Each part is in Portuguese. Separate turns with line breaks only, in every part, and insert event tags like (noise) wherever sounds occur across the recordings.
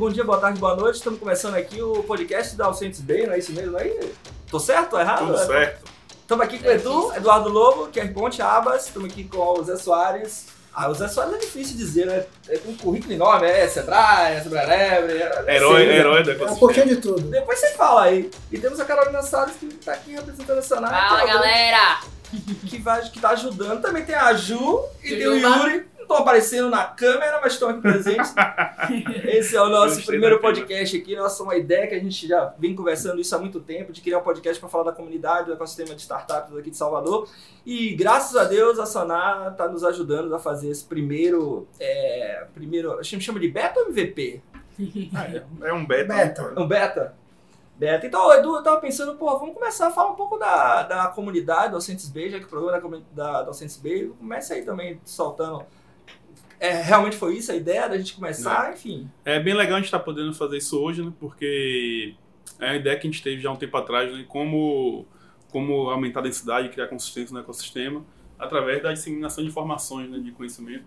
bom dia, boa tarde, boa noite. Estamos começando aqui o podcast da Alcentes Bay, não é isso mesmo aí? Tô certo? Tô errado?
Tudo certo.
Estamos aqui com o Edu, Eduardo Lobo, que é Ponte Abas. Estamos aqui com o Zé Soares. Ah, o Zé Soares é difícil dizer, né? É com um currículo enorme, é Sebrae, é Sebrae Lebre. É,
herói,
sei,
herói da
É um pouquinho de tudo.
Depois você fala aí. E temos a Carolina Salles, que está aqui representando a Sonata.
Fala, galera!
Que, vai, que tá ajudando. Também tem a Ju e tem o. Yuri. Estão aparecendo na câmera, mas estão aqui presentes. (laughs) Esse é o nosso primeiro podcast aqui. Nossa, uma ideia que a gente já vem conversando isso há muito tempo, de criar um podcast para falar da comunidade, do ecossistema de startups aqui de Salvador. E graças a Deus a Saná está nos ajudando a fazer esse primeiro. É, primeiro a gente chama de beta ou MVP? (laughs)
Ah, é- é um beta.
Beta.
Um beta? Beta. Então, Edu, eu tava pensando, pô, vamos começar a falar um pouco da, da comunidade do Docentes Bay, já que o programa da, da Docentes Bay começa aí também soltando. É, realmente foi isso a ideia da gente começar, enfim.
É bem legal a gente estar podendo fazer isso hoje, né? Porque é a ideia que a gente teve já há um tempo atrás, né? Como, como aumentar a densidade e criar consistência no ecossistema através da disseminação de informações, né? De conhecimento.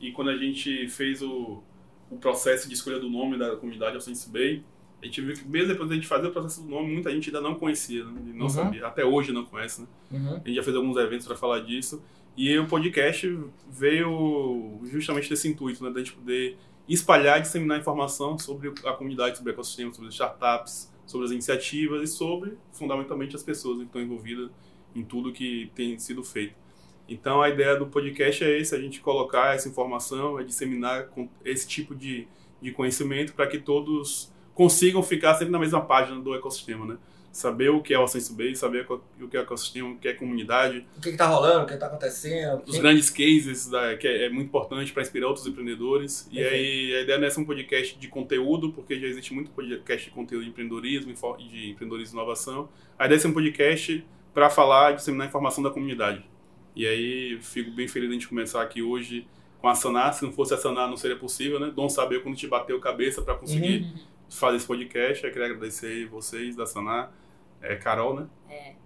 E quando a gente fez o, o processo de escolha do nome da comunidade Alcense Bay, a gente viu que mesmo depois da gente fazer o processo do nome, muita gente ainda não conhecia, né? Não
Uhum.
sabia. Até hoje não conhece, né? A gente já fez alguns eventos para falar disso. E o podcast veio justamente desse intuito, né? Da gente poder espalhar e disseminar informação sobre a comunidade, sobre o ecossistema, sobre as startups, sobre as iniciativas e sobre, fundamentalmente, as pessoas que estão envolvidas em tudo que tem sido feito. Então, a ideia do podcast é esse, a gente colocar essa informação, é disseminar esse tipo de, de conhecimento para que todos consigam ficar sempre na mesma página do ecossistema, né? Saber o que é o Sense Base, saber o que é o ecossistema, o que é a comunidade,
O que, que tá rolando, o que tá acontecendo.
os
quem-
grandes cases da, que é, é muito importante para inspirar outros empreendedores. E
Perfeito.
aí a ideia não é ser um podcast de conteúdo, porque já existe muito podcast de conteúdo de empreendedorismo e e de empreendedorismo e inovação. A ideia é ser um podcast para falar e disseminar informação da comunidade. E aí fico bem feliz de a gente começar aqui hoje com a Sanar. Se não fosse a Sanar, não seria possível, né? Dom saber quando te bateu cabeça para conseguir
Uhum.
fazer esse podcast. Eu queria agradecer vocês da Sanar. É, Carol, né?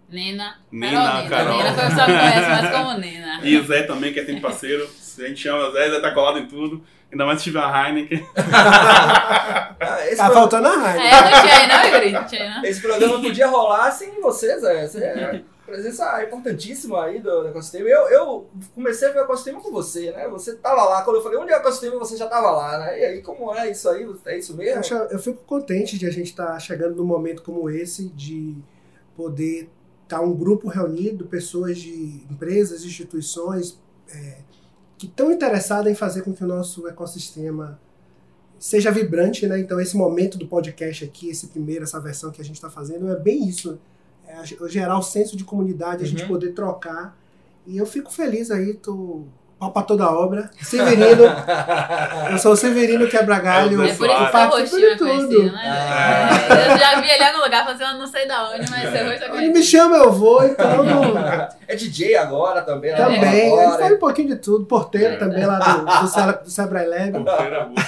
Nena.
Nena,
Carol, Nena.
Carol.
Nena foi o que só conhece mais como Nena. (laughs)
E o Zé também, que é sempre parceiro. Se a gente chama o Zé, Zé tá colado em tudo. Ainda mais se tiver a Heineken.
Ah, esse,
Tá
pro-
faltando a raiva.
É, não tinha aí não, Yuri? Não tinha aí não.
esse programa podia rolar sem vocês, Zé. Você é presença importantíssima aí do, do ecossistema. Eu, eu comecei a ver o ecossistema com você, né? Você tava lá, quando eu falei onde é o ecossistema, você já tava lá, né? E aí, como é isso aí? É isso mesmo?
Poxa, eu fico contente de a gente estar chegando num momento como esse, de poder estar um grupo reunido, pessoas de empresas, instituições, é, que estão interessadas em fazer com que o nosso ecossistema seja vibrante, né? Então esse momento do podcast aqui, esse primeiro, essa versão que a gente está fazendo, é bem isso. É gerar o senso de comunidade, a gente
Uhum.
poder trocar. E eu fico feliz aí, tô pau pra toda a obra. Severino, eu sou o Severino Quebra-Galho.
É
É por isso que seu rostinho é
de tudo.
conhecido, né?
Ah.
É, Eu já vi ele em algum lugar fazendo não sei da onde, mas seu rosto é
Ele me chama, eu vou, então. não-
É DJ agora também, né?
Também. Ele
Agora.
faz um pouquinho de tudo. Porteiro
É,
também lá do, do, Cele- do Sebrae Lab.
Porteira boa.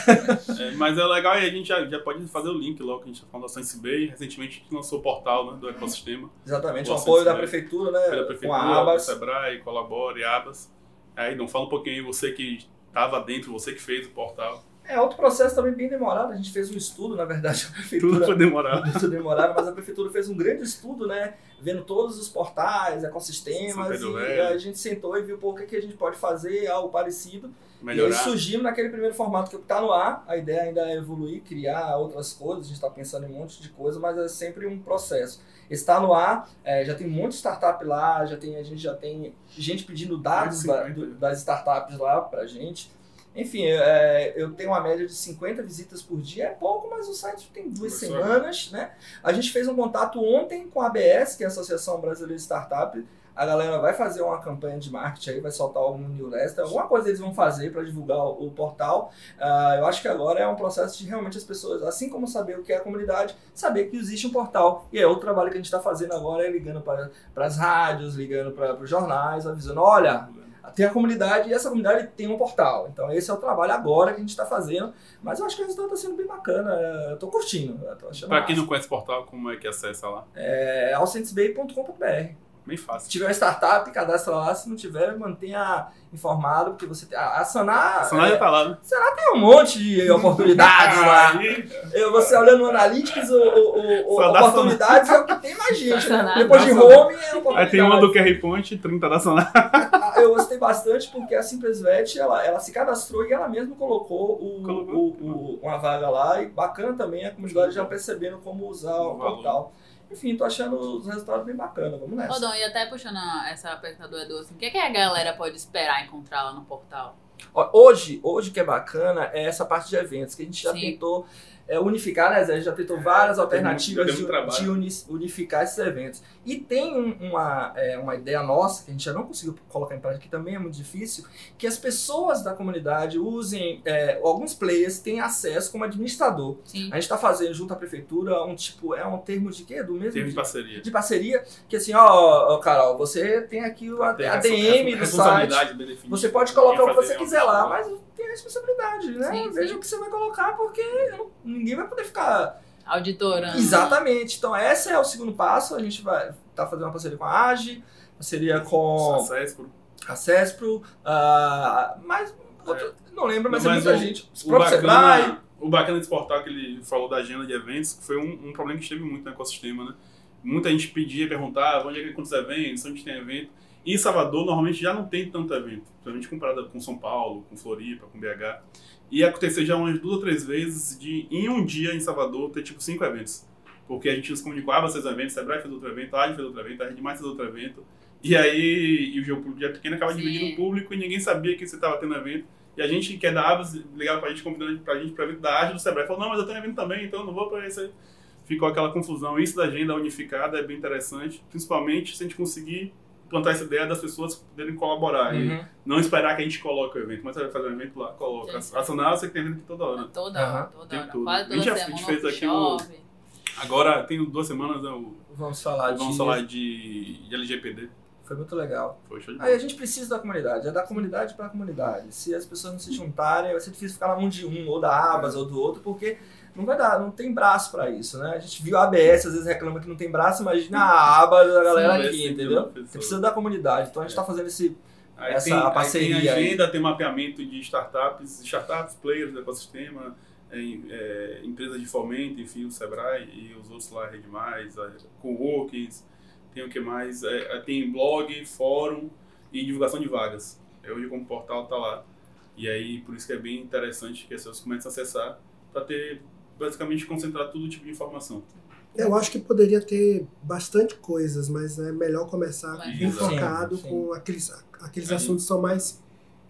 É, mas é legal e a gente já, já pode fazer o link logo que a gente tá falando da Sense Bay. Recentemente a gente lançou o portal né, do ecossistema.
Exatamente, o apoio da
né?
prefeitura, né? Com
prefeitura,
a
do
Abas.
Sebrae, Colabore, Abas. Aí, não fala um pouquinho aí, você que estava dentro, você que fez o portal.
É outro processo também bem demorado. A gente fez um estudo, na verdade, a prefeitura.
Tudo foi demorado. (laughs)
Muito demorado, mas a prefeitura fez um grande estudo, né? Vendo todos os portais, ecossistemas, e
Velho.
a gente sentou e viu pô, o que, que a gente pode fazer, algo parecido. E aí
Melhorar.
surgiu naquele primeiro formato que está no ar. A ideia ainda é evoluir, criar outras coisas. A gente está pensando em um monte de coisa, mas é sempre um processo. Está no ar, é, já tem de startup lá, já tem, a gente já tem gente pedindo dados da-
50.
do- das startups lá pra gente. Enfim, é, eu tenho uma média de 50 visitas por dia, é pouco, mas o site tem duas
Começou
semanas, né? A gente fez um contato ontem com a ABS, que é a Associação Brasileira de Startup. A galera vai fazer uma campanha de marketing aí, vai soltar algum newsletter, alguma coisa eles vão fazer para divulgar o, o portal. Ah, eu acho que agora é um processo de realmente as pessoas, assim como saber o que é a comunidade, saber que existe um portal. E é o trabalho que a gente está fazendo agora, é ligando para as rádios, ligando para os jornais, avisando, olha, tem a comunidade e essa comunidade tem um portal. Então esse é o trabalho agora que a gente está fazendo. Mas eu acho que o resultado está sendo bem bacana. Eu tô curtindo.
Pra quem não conhece o portal, como é que acessa lá?
É alcentesbay.com.br.
Bem fácil. Se
tiver uma startup, cadastra lá. Se não tiver, mantenha informado, porque você tem. A Sanar.
A Sanar é, já tá lá, né?
Sanar tem um monte de oportunidades (laughs) lá. Eu, você olhando no Analytics, o, o, o oportunidades é o que tem mais gente. Né? Depois de home é oportunidade.
Aí tem uma do QR Point, 30 da Sanar.
Eu gostei bastante porque a Simplesvet, ela, ela se cadastrou e ela mesma colocou, o, colocou. O, uma vaga lá. E bacana também a comunidade já percebendo como usar o, o portal. Enfim, tô achando os resultados bem bacanas. Vamos nessa.
Rodão, e até puxando essa pergunta do Edu, assim, o que, é que a galera pode esperar encontrar lá no portal?
Hoje, hoje o que é bacana é essa parte de eventos, que a gente já Sim. tentou é, unificar, né, Zé? Já tentou várias alternativas de, de, unificar esses eventos. E tem um, uma, é, uma ideia nossa, que a gente já não conseguiu colocar em prática, que também é muito difícil, que as pessoas da comunidade usem, é, alguns players têm acesso como administrador.
Sim.
A gente está fazendo junto à prefeitura um tipo, é um termo de quê? Do mesmo?
Termo de parceria.
De parceria, que assim, ó, ó Carol, você tem aqui o ADM do site. Você pode colocar o que você quiser lá, mas tem responsabilidade, né? Sim, Veja sim. o que você vai colocar, porque ninguém vai poder ficar
auditorando.
Exatamente. Então, esse é o segundo passo. A gente vai estar tá fazendo uma parceria com a AGE, parceria com
a CESPRO.
A CESPRO, uh, mas outro, é. não lembro, mas, não, é muita o, gente. O próprio Sebrae.
O bacana desse portal que ele falou da agenda de eventos foi um, um problema que esteve muito no ecossistema, né? Muita gente pedia, perguntava onde é que acontece eventos, onde tem evento. E Salvador normalmente já não tem tanto evento, principalmente comparado com São Paulo, com Floripa, com BH. E aconteceu já umas duas ou três vezes de, em um dia em Salvador, ter tipo cinco eventos. Porque a gente nos comunicava esses eventos, Sebrae fez outro evento, a fez outro evento, a Rede Mais fez outro evento. E aí, e o jogo pequeno acaba Sim. dividindo o público e ninguém sabia que você estava tendo evento. E a gente, que é da Abas, ligava pra gente, convidando pra gente pra evento da AGE do Sebrae. Falou, não, mas eu tenho evento também, então não vou pra esse. Ficou aquela confusão. Isso da agenda unificada é bem interessante, principalmente se a gente conseguir plantar essa ideia das pessoas poderem colaborar. Uhum. E não esperar que a gente coloque o evento. Mas você vai fazer um evento lá, coloca. Sim, A Sonal você tem evento aqui toda hora.
Toda hora, toda
tem
hora.
Tudo.
Quase
a gente já fez aqui o... Agora, tem duas semanas, né, o...
vamos falar
vamos de... falar de, de LGPD.
Foi muito legal.
Foi show de
Aí a gente precisa da comunidade, é da comunidade para a comunidade. Se as pessoas não se juntarem, vai ser difícil ficar na mão de um, ou da Abas, ou do outro, porque não vai dar, não tem braço para isso, né? A gente viu a ABS, às vezes reclama que não tem braço, imagina a aba da galera Sim, aqui, entendeu? Você precisa da comunidade. Então a gente está é. fazendo esse,
aí essa tem, parceria. Aí tem agenda, aí. tem mapeamento de startups, startups, players do ecossistema, é, é, empresas de fomento, enfim, o Sebrae e os outros lá, Rede Mais, coworkings, tem o que mais? É, é, tem blog, fórum e divulgação de vagas. É hoje como portal tá lá. E aí, por isso que é bem interessante que as pessoas comecem a acessar para ter basicamente concentrar todo tipo de informação.
Eu acho que poderia ter bastante coisas, mas é melhor começar bem focado sim, sim. com aqueles, aqueles assuntos que são mais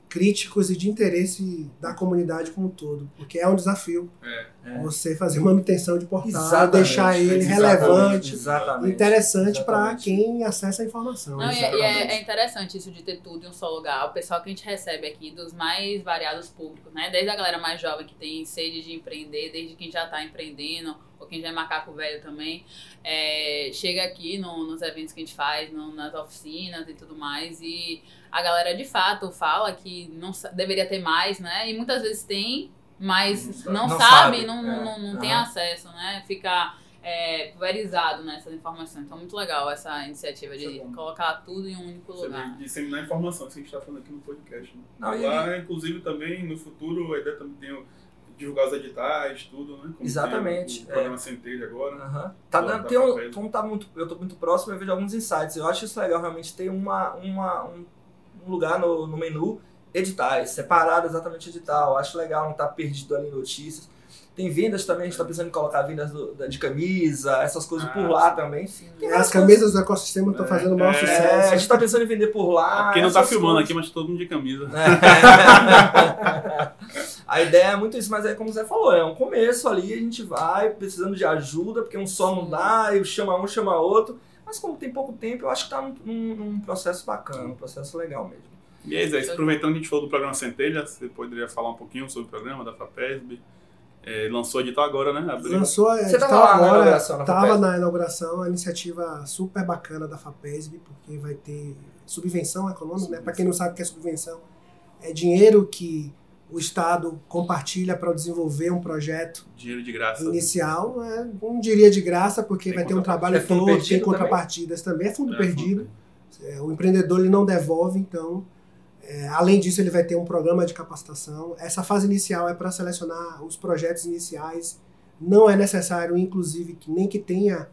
críticos e de interesse da comunidade como um todo, porque é um desafio
é,
você fazer manutenção de portal, exatamente, deixar ele exatamente, relevante,
exatamente,
interessante para quem acessa a informação.
Não, e, é, é, é, interessante isso de ter tudo em um só lugar. O pessoal que a gente recebe aqui dos mais variados públicos, né? Desde a galera mais jovem que tem sede de empreender, desde quem já está empreendendo, ou quem já é macaco velho também, é, chega aqui no, nos eventos que a gente faz, no, nas oficinas e tudo mais, e a galera de fato fala que não deveria ter mais, né? E muitas vezes tem, mas não, não, sabe, sabe, não, é. não, não, tem acesso, né? Fica é, pulverizado nessas né, informações. Então, muito legal essa iniciativa de é colocar tudo em um único lugar.
Disseminar informação, isso que a gente está falando aqui no podcast. Né? Não, Lá, e... inclusive, também no futuro, a ideia também tem divulgar os editais, tudo, né?
Como Exatamente.
o programa é. Centelha agora.
Uhum. Tá dando, tem um, como tá muito, eu tô muito próximo, eu vejo alguns insights. Eu acho isso legal, realmente, ter uma, uma, um, um lugar no, no menu, editais, separado exatamente edital. Acho legal não estar tá perdido ali em notícias. Tem vendas também, a gente está pensando em colocar vendas do, de camisa, essas coisas ah, por lá sim. também. Sim.
As camisas do ecossistema estão é, fazendo o maior é, sucesso.
a gente está pensando em vender por lá.
É, quem não está filmando coisas. aqui, mas todo mundo de camisa. É.
a ideia é muito isso, mas é como o Zé falou, é um começo ali, a gente vai precisando de ajuda, porque um só não dá, e chama um, chama outro. Mas como tem pouco tempo, eu acho que está num, num, processo bacana, um processo legal mesmo.
E aí, Zé, aproveitando que a gente falou do programa Centelha, você poderia falar um pouquinho sobre o programa da FAPESB? É, lançou o edital agora, né?
Abriu. Lançou a
Você estava lá agora, na inauguração?
Estava na inauguração, uma iniciativa super bacana da FAPESB, porque vai ter subvenção econômica, né? Para quem não sabe o que é subvenção, é dinheiro que o Estado compartilha para desenvolver um projeto
dinheiro de graça
inicial, né? não diria de graça, porque tem vai ter um trabalho é todo, tem contrapartidas também, também. é fundo é, perdido. Fundo É, o empreendedor ele não devolve, então, é, além disso, ele vai ter um programa de capacitação. Essa fase inicial é para selecionar os projetos iniciais. Não é necessário, inclusive, que nem que tenha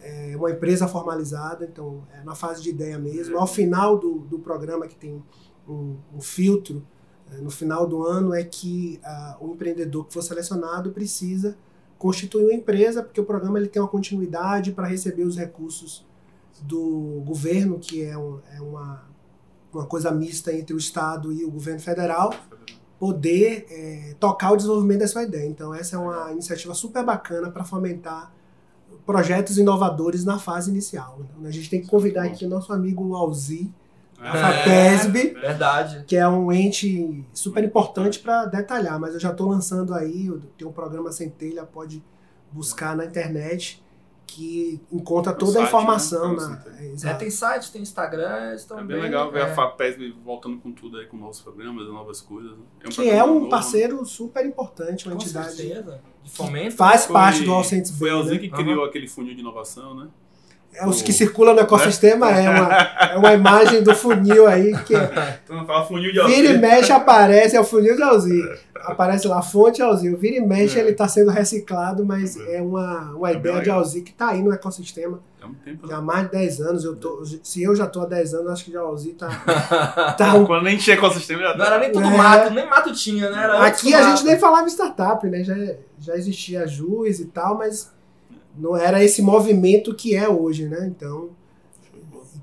é, uma empresa formalizada, então é na fase de ideia mesmo. Ao final do, do programa, que tem um, um filtro, é, no final do ano, é que uh, o empreendedor que for selecionado precisa constituir uma empresa, porque o programa ele tem uma continuidade para receber os recursos do governo, que é, um, é uma, uma coisa mista entre o Estado e o governo federal, poder é, tocar o desenvolvimento da sua ideia. Então, essa é uma iniciativa super bacana para fomentar projetos inovadores na fase inicial. Então, a gente tem que convidar aqui o nosso amigo Alzi, a FAPESB,
é, verdade.
que é um ente super importante para detalhar, mas eu já estou lançando aí, eu tenho um programa Centelha, pode buscar na internet que encontra toda site, a informação. Né?
Na, é, tem site, tem Instagram,
estão É bem, bem legal ver é. a FAPESB voltando com tudo aí, com novos programas, novas coisas. Né?
É um que é um novo, parceiro né? super importante, uma com entidade.
Certeza. De fomento.
Faz foi, parte do Alcentes
Foi a Alzin né? que criou uhum. aquele funil de inovação, né?
É, os que circulam no ecossistema é, uma, é uma imagem do funil aí que. (laughs)
Tu não fala funil de
Alzir. Vira e mexe aparece, é o funil de Alzir. Aparece lá, fonte Alzir. Vira e mexe, é. ele está sendo reciclado, mas é, é uma, uma é ideia de Alzir que está aí no ecossistema.
É um tempo,
já há mais de 10 anos. Eu tô, se eu já estou há 10 anos, acho que já Alzir está. (laughs)
tá um... Quando nem tinha ecossistema, já
Não era nem tudo é. mato, nem mato tinha, né? Era
Aqui a mato. gente nem falava startup, né? Já, já existia a Juiz e tal, mas não era esse movimento que é hoje, né? Então,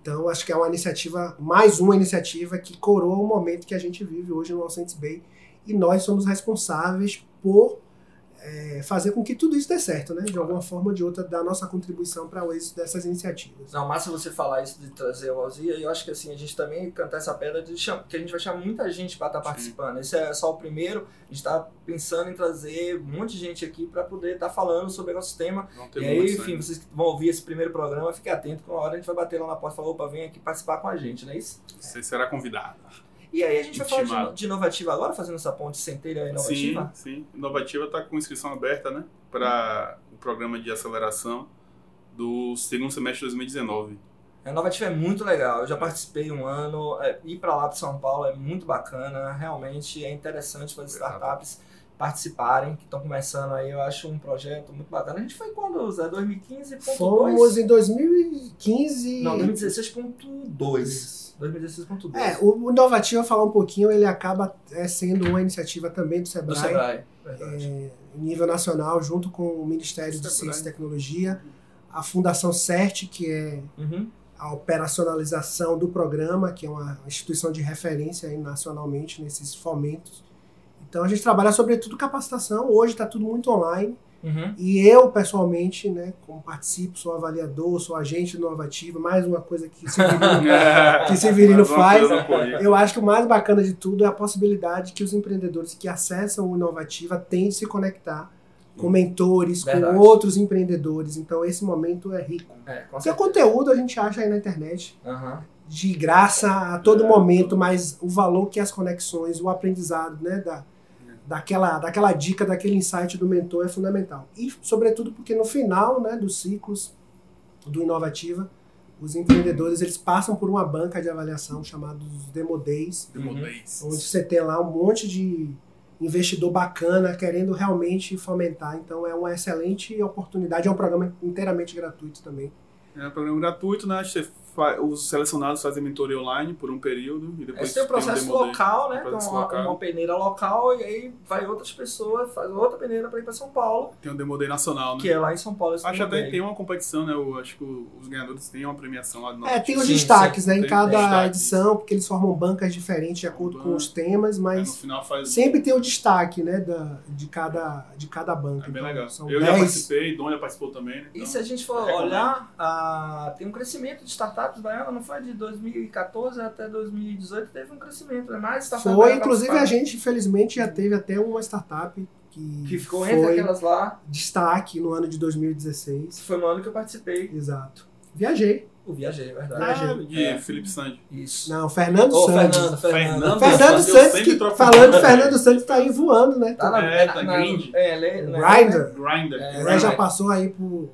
então acho que é uma iniciativa, mais uma iniciativa que coroa o momento que a gente vive hoje no Alcentes Bay e nós somos responsáveis por é, fazer com que tudo isso dê certo, né? De alguma forma ou de outra, dar nossa contribuição para o êxito dessas iniciativas.
Não, massa você falar isso de trazer o Alzia, e eu acho que assim, a gente também cantar essa pedra de cham... que a gente vai chamar muita gente para estar tá participando. Esse é só o primeiro, a gente está pensando em trazer um monte de gente aqui para poder estar tá falando sobre o ecossistema. E aí, enfim, vocês que vão ouvir esse primeiro programa, fiquem atentos, que uma hora a gente vai bater lá na porta e falar, opa, vem aqui participar com a gente, não é isso?
Você será convidado.
E aí a gente vai falar de, de inovativa agora, fazendo essa ponte centelha inovativa?
Sim, sim. Inovativa está com inscrição aberta, né? Para o programa de aceleração do segundo semestre de 2019.
A inovativa é muito legal. Eu já participei um ano. É, ir para lá para São Paulo é muito bacana. Realmente é interessante para as startups participarem, que estão começando aí. Eu acho um projeto muito bacana. A gente foi quando, Zé? 2015.2?
Fomos em 2015.
Não, 2016.2. 2016.2.
É, o Inovativo, falar um pouquinho, ele acaba é, sendo uma iniciativa também do Sebrae. Do
Sebrae,
é, nível nacional, junto com o Ministério de Ciência e Tecnologia, a Fundação CERT, que é uhum. a operacionalização do programa, que é uma instituição de referência aí nacionalmente nesses fomentos. Então a gente trabalha sobretudo capacitação, hoje está tudo muito online. Uhum. E eu, pessoalmente, né, como participo, sou avaliador, sou agente inovativo, mais uma coisa que Severino, (laughs) que Severino faz. Eu acho que o mais bacana de tudo é a possibilidade que os empreendedores que acessam o Inovativa têm de se conectar com mentores, Verdade. com outros empreendedores. Então esse momento é rico. É, Porque conteúdo a gente acha aí na internet. Uhum. De graça a todo é. momento, mas o valor que as conexões, o aprendizado, né, da, daquela, daquela dica, daquele insight do mentor é fundamental. E, sobretudo, porque no final né, dos ciclos do Inovativa, os empreendedores eles passam por uma banca de avaliação chamada Demo Days,
Demo Days.
onde você tem lá um monte de investidor bacana querendo realmente fomentar. Então é uma excelente oportunidade, é um programa inteiramente gratuito também.
É um programa gratuito, né? Você os selecionados fazem mentoria online por um período e depois
Esse é o processo um local, né? Então, uma, local. uma peneira local e aí vai outras pessoas, faz outra peneira para ir para São Paulo.
Tem o Demo Day nacional, né?
Que é lá em São Paulo.
Acho até tem uma competição, né? Eu acho que os ganhadores têm uma premiação lá.
No é, tem os sim, destaques, sim. né? Em tem cada destaques. edição, porque eles formam bancas diferentes de acordo com os temas, mas é, faz... sempre tem o destaque, né? Da, de, cada, de cada banca.
É bem então, legal. Eu 10... já participei, Dom já participou também. Né?
Então, e se a gente for olhar, a... tem um crescimento de Baiana, não foi de 2014 até 2018 teve um crescimento, né? Mais
startups. Foi, inclusive a gente, infelizmente, já teve até uma startup que,
que ficou entre aquelas lá.
Destaque no ano de 2016.
Foi no ano que eu participei.
Exato. Viajei.
O Viajei, é verdade.
Ah, de é. Felipe Sandy.
Isso.
Não, Fernando oh, Santos.
Fernando, Fernando.
Fernando, Santos, que, falando de Fernando Santos, tá aí voando, né?
Tá na, é, tá
na,
grind.
É,
Grinder.
Grinder.
É, já passou aí por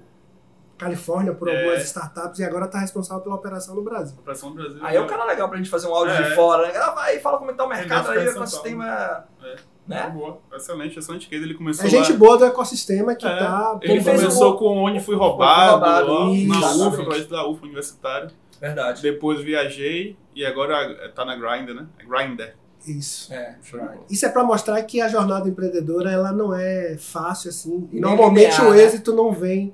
Califórnia por é. algumas startups e agora está responsável pela operação no Brasil.
Operação no Brasil.
Aí é um cara legal pra gente fazer um áudio é. de fora, né? Vai, fala como é que tá o mercado aí, o ecossistema.
É. Né? Boa. Excelente, excelente case. Ele começou.
É gente lá... boa do ecossistema que é. tá.
Ele começou com onde fui roubado, fui roubado na UFA, da UFA universitário.
Verdade.
Depois viajei e agora tá na Grindr, né? É Grindr.
Isso. É, Isso é para mostrar que a jornada empreendedora ela não é fácil assim. E normalmente o né? êxito não vem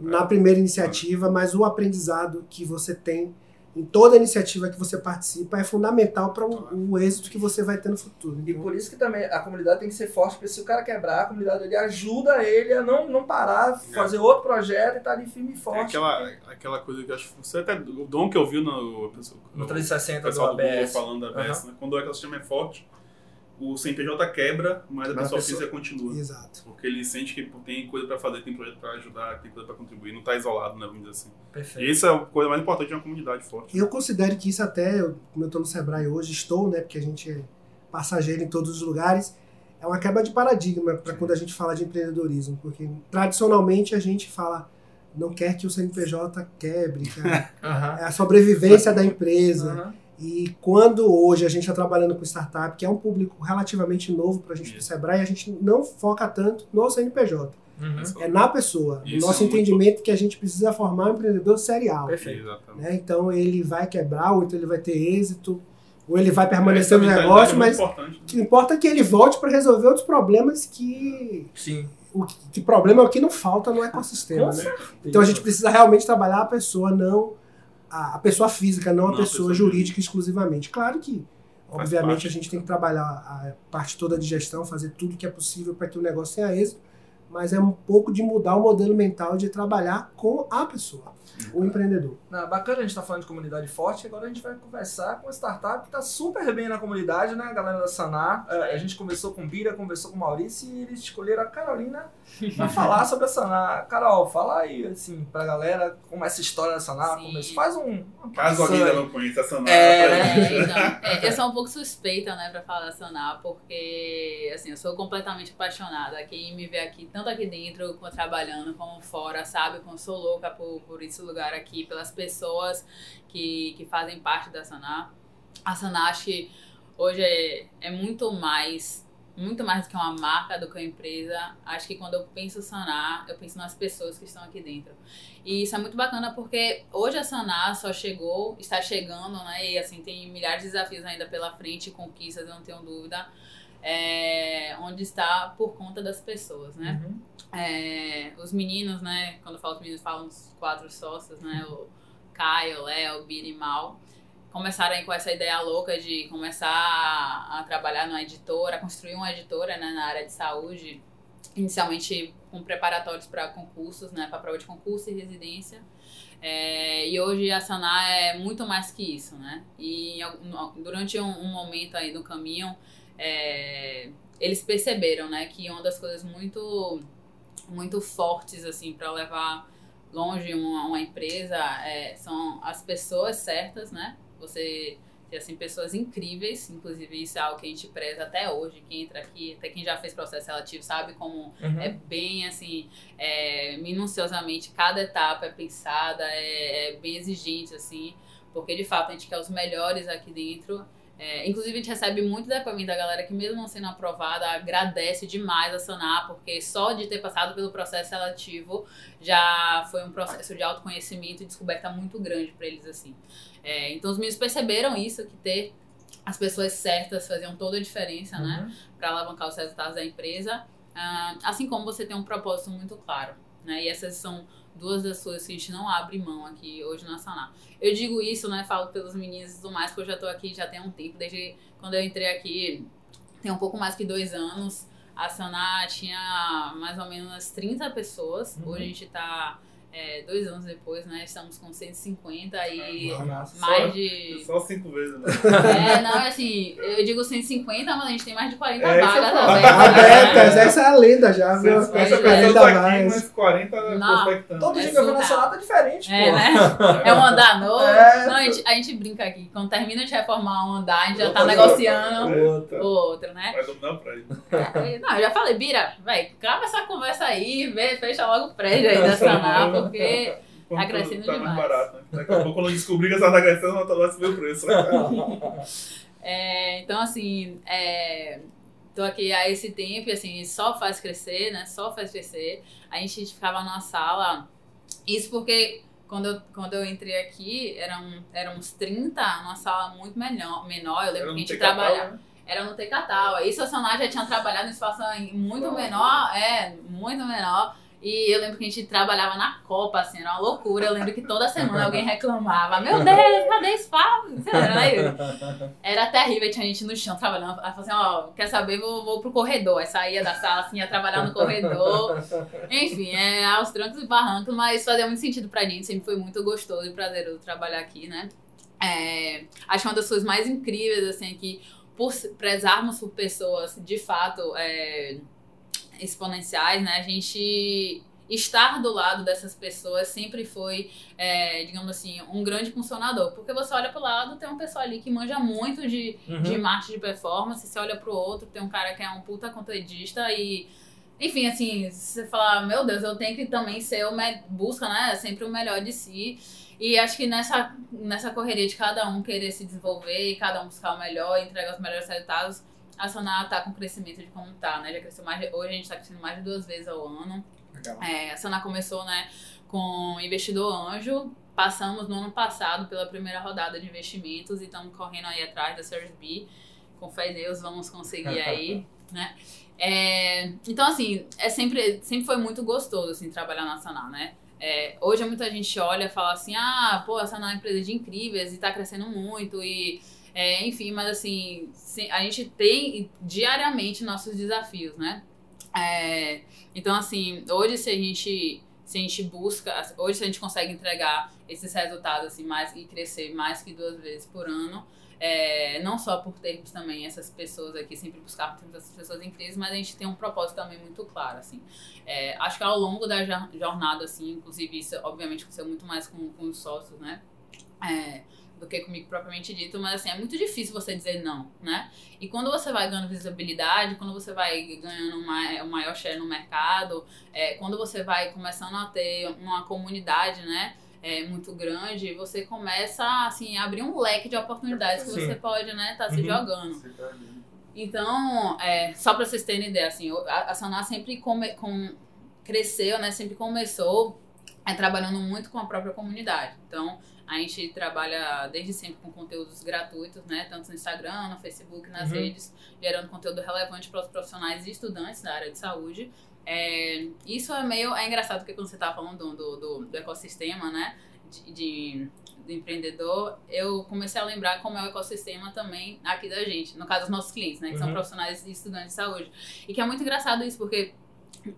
na primeira iniciativa, mas o aprendizado que você tem em toda iniciativa que você participa é fundamental para o, o, êxito que você vai ter no futuro.
E por isso que também a comunidade tem que ser forte, porque se o cara quebrar, a comunidade ele ajuda ele a não, não parar, é. fazer é. outro projeto e estar tá ali firme e forte. É
aquela, porque... aquela coisa que eu acho que você até. O Dom que eu vi no,
no 360
do, do ABS. falando da ABS, uhum. né? quando o ecossistema é forte o CNPJ quebra, mas a mas pessoa, a pessoa física continua.
Exato.
Porque ele sente que tem coisa para fazer, tem projeto para ajudar, tem coisa para contribuir, não está isolado, né, vamos dizer assim. Perfeito. E isso é a coisa mais importante de uma comunidade forte.
Eu considero que isso até, como eu estou no Sebrae hoje, estou, né, porque a gente é passageiro em todos os lugares, é uma quebra de paradigma para quando a gente fala de empreendedorismo, porque tradicionalmente a gente fala não quer que o CNPJ quebre, que é, uhum. (laughs) é a sobrevivência da empresa. Uhum e quando hoje a gente está trabalhando com startup, que é um público relativamente novo para a gente do Sebrae, a gente não foca tanto no CNPJ. Uhum. É na pessoa. Isso, o nosso é entendimento muito... que a gente precisa formar um empreendedor serial.
Perfeito.
Né? Então ele vai quebrar, ou então ele vai ter êxito, ou ele vai permanecer no negócio, é mas o que importa é que ele volte para resolver outros problemas que.
Sim.
O que problema é o que não falta no ecossistema. Né? Então a gente precisa realmente trabalhar a pessoa, não a, a pessoa física, não a pessoa, pessoa, jurídica exclusivamente. Claro que, Faz obviamente, parte. a gente tem que trabalhar a parte toda de gestão, fazer tudo que é possível para que o negócio tenha êxito, mas é um pouco de mudar o modelo mental de trabalhar com a pessoa o empreendedor.
Não, bacana a gente estar tá falando de comunidade forte, agora a gente vai conversar com uma startup que está super bem na comunidade, né, a galera da Sanar. É, a gente conversou com o Bira, conversou com o Maurício e eles escolheram a Carolina para (laughs) falar sobre a Sanar. Carol, fala aí, assim, pra galera como essa história da Sanar começou. Faz um.
Caso alguém ainda não conheça a Sanar.
É, né? é, eu sou um pouco suspeita, né, pra falar da Sanar, porque, assim, eu sou completamente apaixonada. Quem me vê aqui, tanto aqui dentro, trabalhando, como fora, sabe como sou louca por, por isso lugar aqui, pelas pessoas que, que fazem parte da Saná. A Saná, acho que hoje é, é muito mais muito mais do que uma marca, do que uma empresa. Acho que quando eu penso Saná, eu penso nas pessoas que estão aqui dentro. E isso é muito bacana porque hoje a Saná só chegou, está chegando, né? E assim, tem milhares de desafios ainda pela frente, conquistas, eu não tenho dúvida. É, onde está por conta das pessoas, né? Uhum. É, os meninos, né? Quando eu falo os meninos, falam os quatro sócios, né? O Caio, o Léo, o Bira e Mal. Começaram aí com essa ideia louca de começar a, a trabalhar numa editora, construir uma editora né, na área de saúde, inicialmente com preparatórios para concursos, né? Para prova de concurso e residência. É, e hoje a Saná é muito mais que isso, né? E durante um, um momento aí no caminho, é, eles perceberam, né? Que uma das coisas muito muito fortes assim para levar longe uma, uma empresa é, são as pessoas certas, né? Você ter assim pessoas incríveis, inclusive isso é algo que a gente preza até hoje. Quem entra aqui, até quem já fez processo seletivo sabe como uhum. é bem assim é, minuciosamente cada etapa é pensada, é, é bem exigente assim, porque de fato a gente quer os melhores aqui dentro é, inclusive, a gente recebe muito depoimento da galera que, mesmo não sendo aprovada, agradece demais a Sanar, porque só de ter passado pelo processo seletivo já foi um processo de autoconhecimento e descoberta muito grande para eles, assim. É, então, os meninos perceberam isso, que ter as pessoas certas faziam toda a diferença, né, uhum. né, para alavancar os resultados da empresa. Uh, assim como você tem um propósito muito claro, né, e essas são duas das coisas que a gente não abre mão aqui hoje na Saná. Eu digo isso, né, falo pelos meninos e tudo mais, porque eu já tô aqui já tem um tempo, desde quando eu entrei aqui, tem um pouco mais que dois anos. A Saná tinha mais ou menos 30 pessoas, uhum. hoje a gente tá é, dois anos depois, né? Estamos com 150 e Nossa, mais
só,
de.
Só cinco vezes, né?
É, não, assim, eu digo 150, mas a gente tem mais de 40 é, vagas
também. Abertas, né? essa é a lenda já, viu?
Essa é, 40 vagas. Mas 40 não, prospectando.
Todo dia que eu vi na salada é diferente,
é,
pô.
Né? (laughs) É um andar novo. É. Não, a gente, a gente brinca aqui. Quando termina de reformar um andar, a gente já tá negociando o outro, né?
Vai dominar o prédio.
É, não, eu já falei, Bira, vai, grava essa conversa aí, vê, fecha logo o prédio aí da (laughs) Sanapa porque tá crescendo tá demais.
mais barato, né? Daqui a pouco quando eu descobrir que essa tá crescendo, vai lá subir o preço. (laughs)
é, então, assim, é, tô aqui há esse tempo e, assim, só faz crescer, né? Só faz crescer. A gente ficava numa sala, isso porque quando eu, quando eu entrei aqui, eram, eram uns 30, numa sala muito menor. menor. Eu lembro que a gente trabalhava. Né? Era no Tecatal. Isso a Sonar já tinha trabalhado em espaço muito menor, é, muito menor. E eu lembro que a gente trabalhava na Copa, assim, era uma loucura. Eu lembro que toda semana alguém reclamava: Meu Deus, cadê espaço? Era, era terrível, tinha gente no chão trabalhando. Ela falou assim: Ó, quer saber? Vou, vou pro corredor. Aí saía da sala, assim, ia trabalhar no corredor. Enfim, é aos trancos e barrancos, mas fazia muito sentido pra gente. Sempre foi muito gostoso e prazeroso trabalhar aqui, né? É, acho uma das coisas mais incríveis, assim, é que por prezarmos por pessoas de fato. É, exponenciais, né? A gente estar do lado dessas pessoas sempre foi, é, digamos assim, um grande funcionador. Porque você olha pro lado, tem uma pessoa ali que manja muito de, uhum. de marketing de performance, você olha pro outro, tem um cara que é um puta conteudista e. Enfim, assim, você fala, meu Deus, eu tenho que também ser o busca, né? Sempre o melhor de si. E acho que nessa, nessa correria de cada um querer se desenvolver e cada um buscar o melhor, entregar os melhores resultados, a Sonar tá com crescimento de como tá, né? Já cresceu mais de, hoje a gente tá crescendo mais de duas vezes ao ano. Legal. É, a Sonar começou, né, com investidor anjo. Passamos no ano passado pela primeira rodada de investimentos e estamos correndo aí atrás da Series B. Com fé em Deus, vamos conseguir aí, (laughs) né? É, então, assim, é sempre, sempre foi muito gostoso, assim, trabalhar na Sonar, né? É, hoje muita gente olha e fala assim, ah, pô, a Sonar é uma empresa de incríveis e tá crescendo muito e é, enfim, mas assim, a gente tem diariamente nossos desafios, né? É, então, assim, hoje se a gente se a gente busca, hoje se a gente consegue entregar esses resultados assim, mais e crescer mais que duas vezes por ano, é, não só por termos também essas pessoas aqui, sempre buscar essas pessoas incríveis, mas a gente tem um propósito também muito claro, assim. É, acho que ao longo da jornada, assim, inclusive isso obviamente aconteceu muito mais com, com os sócios, né? É, do que comigo propriamente dito, mas assim, é muito difícil você dizer não, né? E quando você vai ganhando visibilidade, quando você vai ganhando uma, um maior share no mercado, é, quando você vai começando a ter uma comunidade, né? É, muito grande, você começa assim, a abrir um leque de oportunidades que Sim. você pode, né, tá se uhum. jogando. Tá então, é, só para vocês terem ideia, assim, a, a Saná sempre come, com, cresceu, né, sempre começou é, trabalhando muito com a própria comunidade. Então, a gente trabalha desde sempre com conteúdos gratuitos, né? Tanto no Instagram, no Facebook, nas uhum. redes, gerando conteúdo relevante para os profissionais e estudantes da área de saúde. É, isso é meio é engraçado porque quando você está falando do, do, do, ecossistema, né? De, de, do empreendedor, eu comecei a lembrar como é o ecossistema também aqui da gente, no caso dos nossos clientes, né? Que uhum. são profissionais e estudantes de saúde. E que é muito engraçado isso, porque